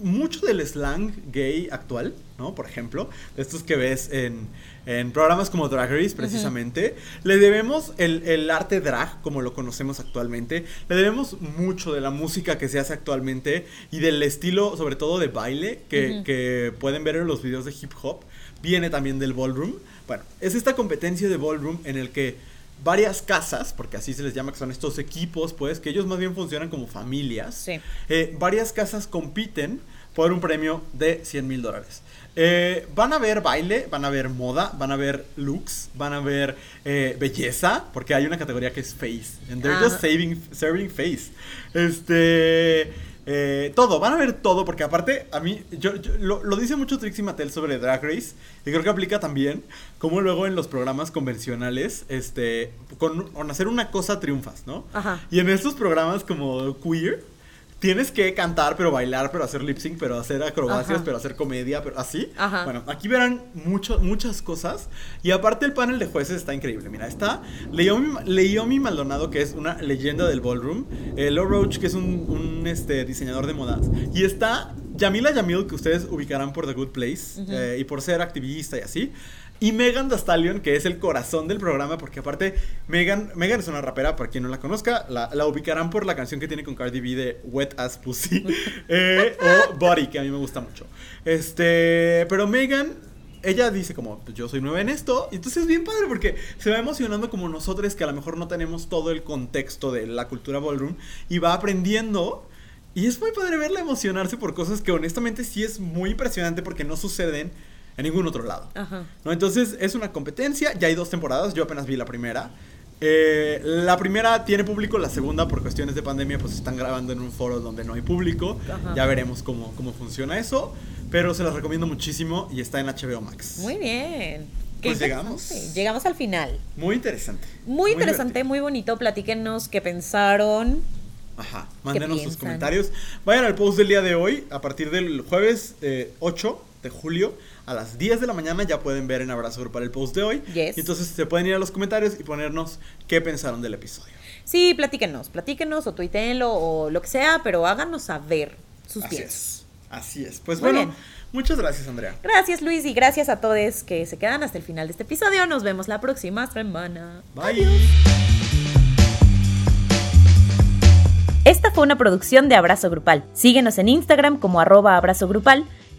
mucho del slang gay actual, ¿no? Por ejemplo, de estos que ves en, en programas como Drag Race, precisamente. Le debemos el, el arte drag, como lo conocemos actualmente. Le debemos mucho de la música que se hace actualmente y del estilo, sobre todo de baile, que, que pueden ver en los videos de hip hop. Viene también del ballroom. Bueno, es esta competencia de ballroom en el que varias casas, porque así se les llama, que son estos equipos, pues, que ellos más bien funcionan como familias. Sí. Eh, varias casas compiten por un premio de 100 mil dólares. Eh, van a ver baile, van a ver moda, van a ver looks, van a ver eh, belleza, porque hay una categoría que es face. And they're just Ajá. saving, serving face. Este. Eh, todo, van a ver todo, porque aparte, a mí, yo, yo- lo, lo dice mucho Trixie Mattel sobre Drag Race, y creo que aplica también, como luego en los programas convencionales, este, con, con hacer una cosa triunfas, ¿no? Ajá. Y en estos programas como queer, tienes que cantar, pero bailar, pero hacer lip sync, pero hacer acrobacias, Ajá. pero hacer comedia, pero así. Ajá. Bueno, aquí verán mucho, muchas cosas. Y aparte el panel de jueces está increíble. Mira, está Leomi, Leomi Maldonado, que es una leyenda del ballroom. Eh, Lo Roach, que es un, un, este, diseñador de modas. Y está Yamila Yamil, que ustedes ubicarán por The Good Place. Ujú. eh, y por ser activista y así. Y Megan Thee Stallion, que es el corazón del programa, porque aparte, Megan, Megan es una rapera, para quien no la conozca, la, la ubicarán por la canción que tiene con Cardi B de Wet Ass Pussy, eh, o Body, que a mí me gusta mucho. Este, pero Megan, ella dice como, pues yo soy nueva en esto, y entonces es bien padre, porque se va emocionando como nosotros, que a lo mejor no tenemos todo el contexto de la cultura ballroom, y va aprendiendo. Y es muy padre verla emocionarse por cosas que honestamente sí es muy impresionante porque no suceden en ningún otro lado. Ajá. ¿no? Entonces es una competencia, ya hay dos temporadas, yo apenas vi la primera. Eh, la primera tiene público, la segunda por cuestiones de pandemia pues están grabando en un foro donde no hay público. Ajá. Ya veremos cómo, cómo funciona eso. Pero se las recomiendo muchísimo y está en HBO Max. Muy bien. Pues llegamos. Llegamos al final. Muy interesante. Muy interesante, muy bonito. Platíquenos qué pensaron. Ajá, mándenos sus comentarios. Vayan al post del día de hoy, a partir del jueves eh, 8 de julio, a las 10 de la mañana ya pueden ver en Abrazo Grupal el post de hoy. Yes. Y entonces se pueden ir a los comentarios y ponernos qué pensaron del episodio. Sí, platíquenos, platíquenos o tuiteenlo o lo que sea, pero háganos saber sus Así es. Así es. Pues Muy bueno, bien. muchas gracias, Andrea. Gracias Luis y gracias a todos que se quedan hasta el final de este episodio. Nos vemos la próxima semana. Bye. Esta fue una producción de Abrazo Grupal. Síguenos en Instagram como arroba abrazo grupal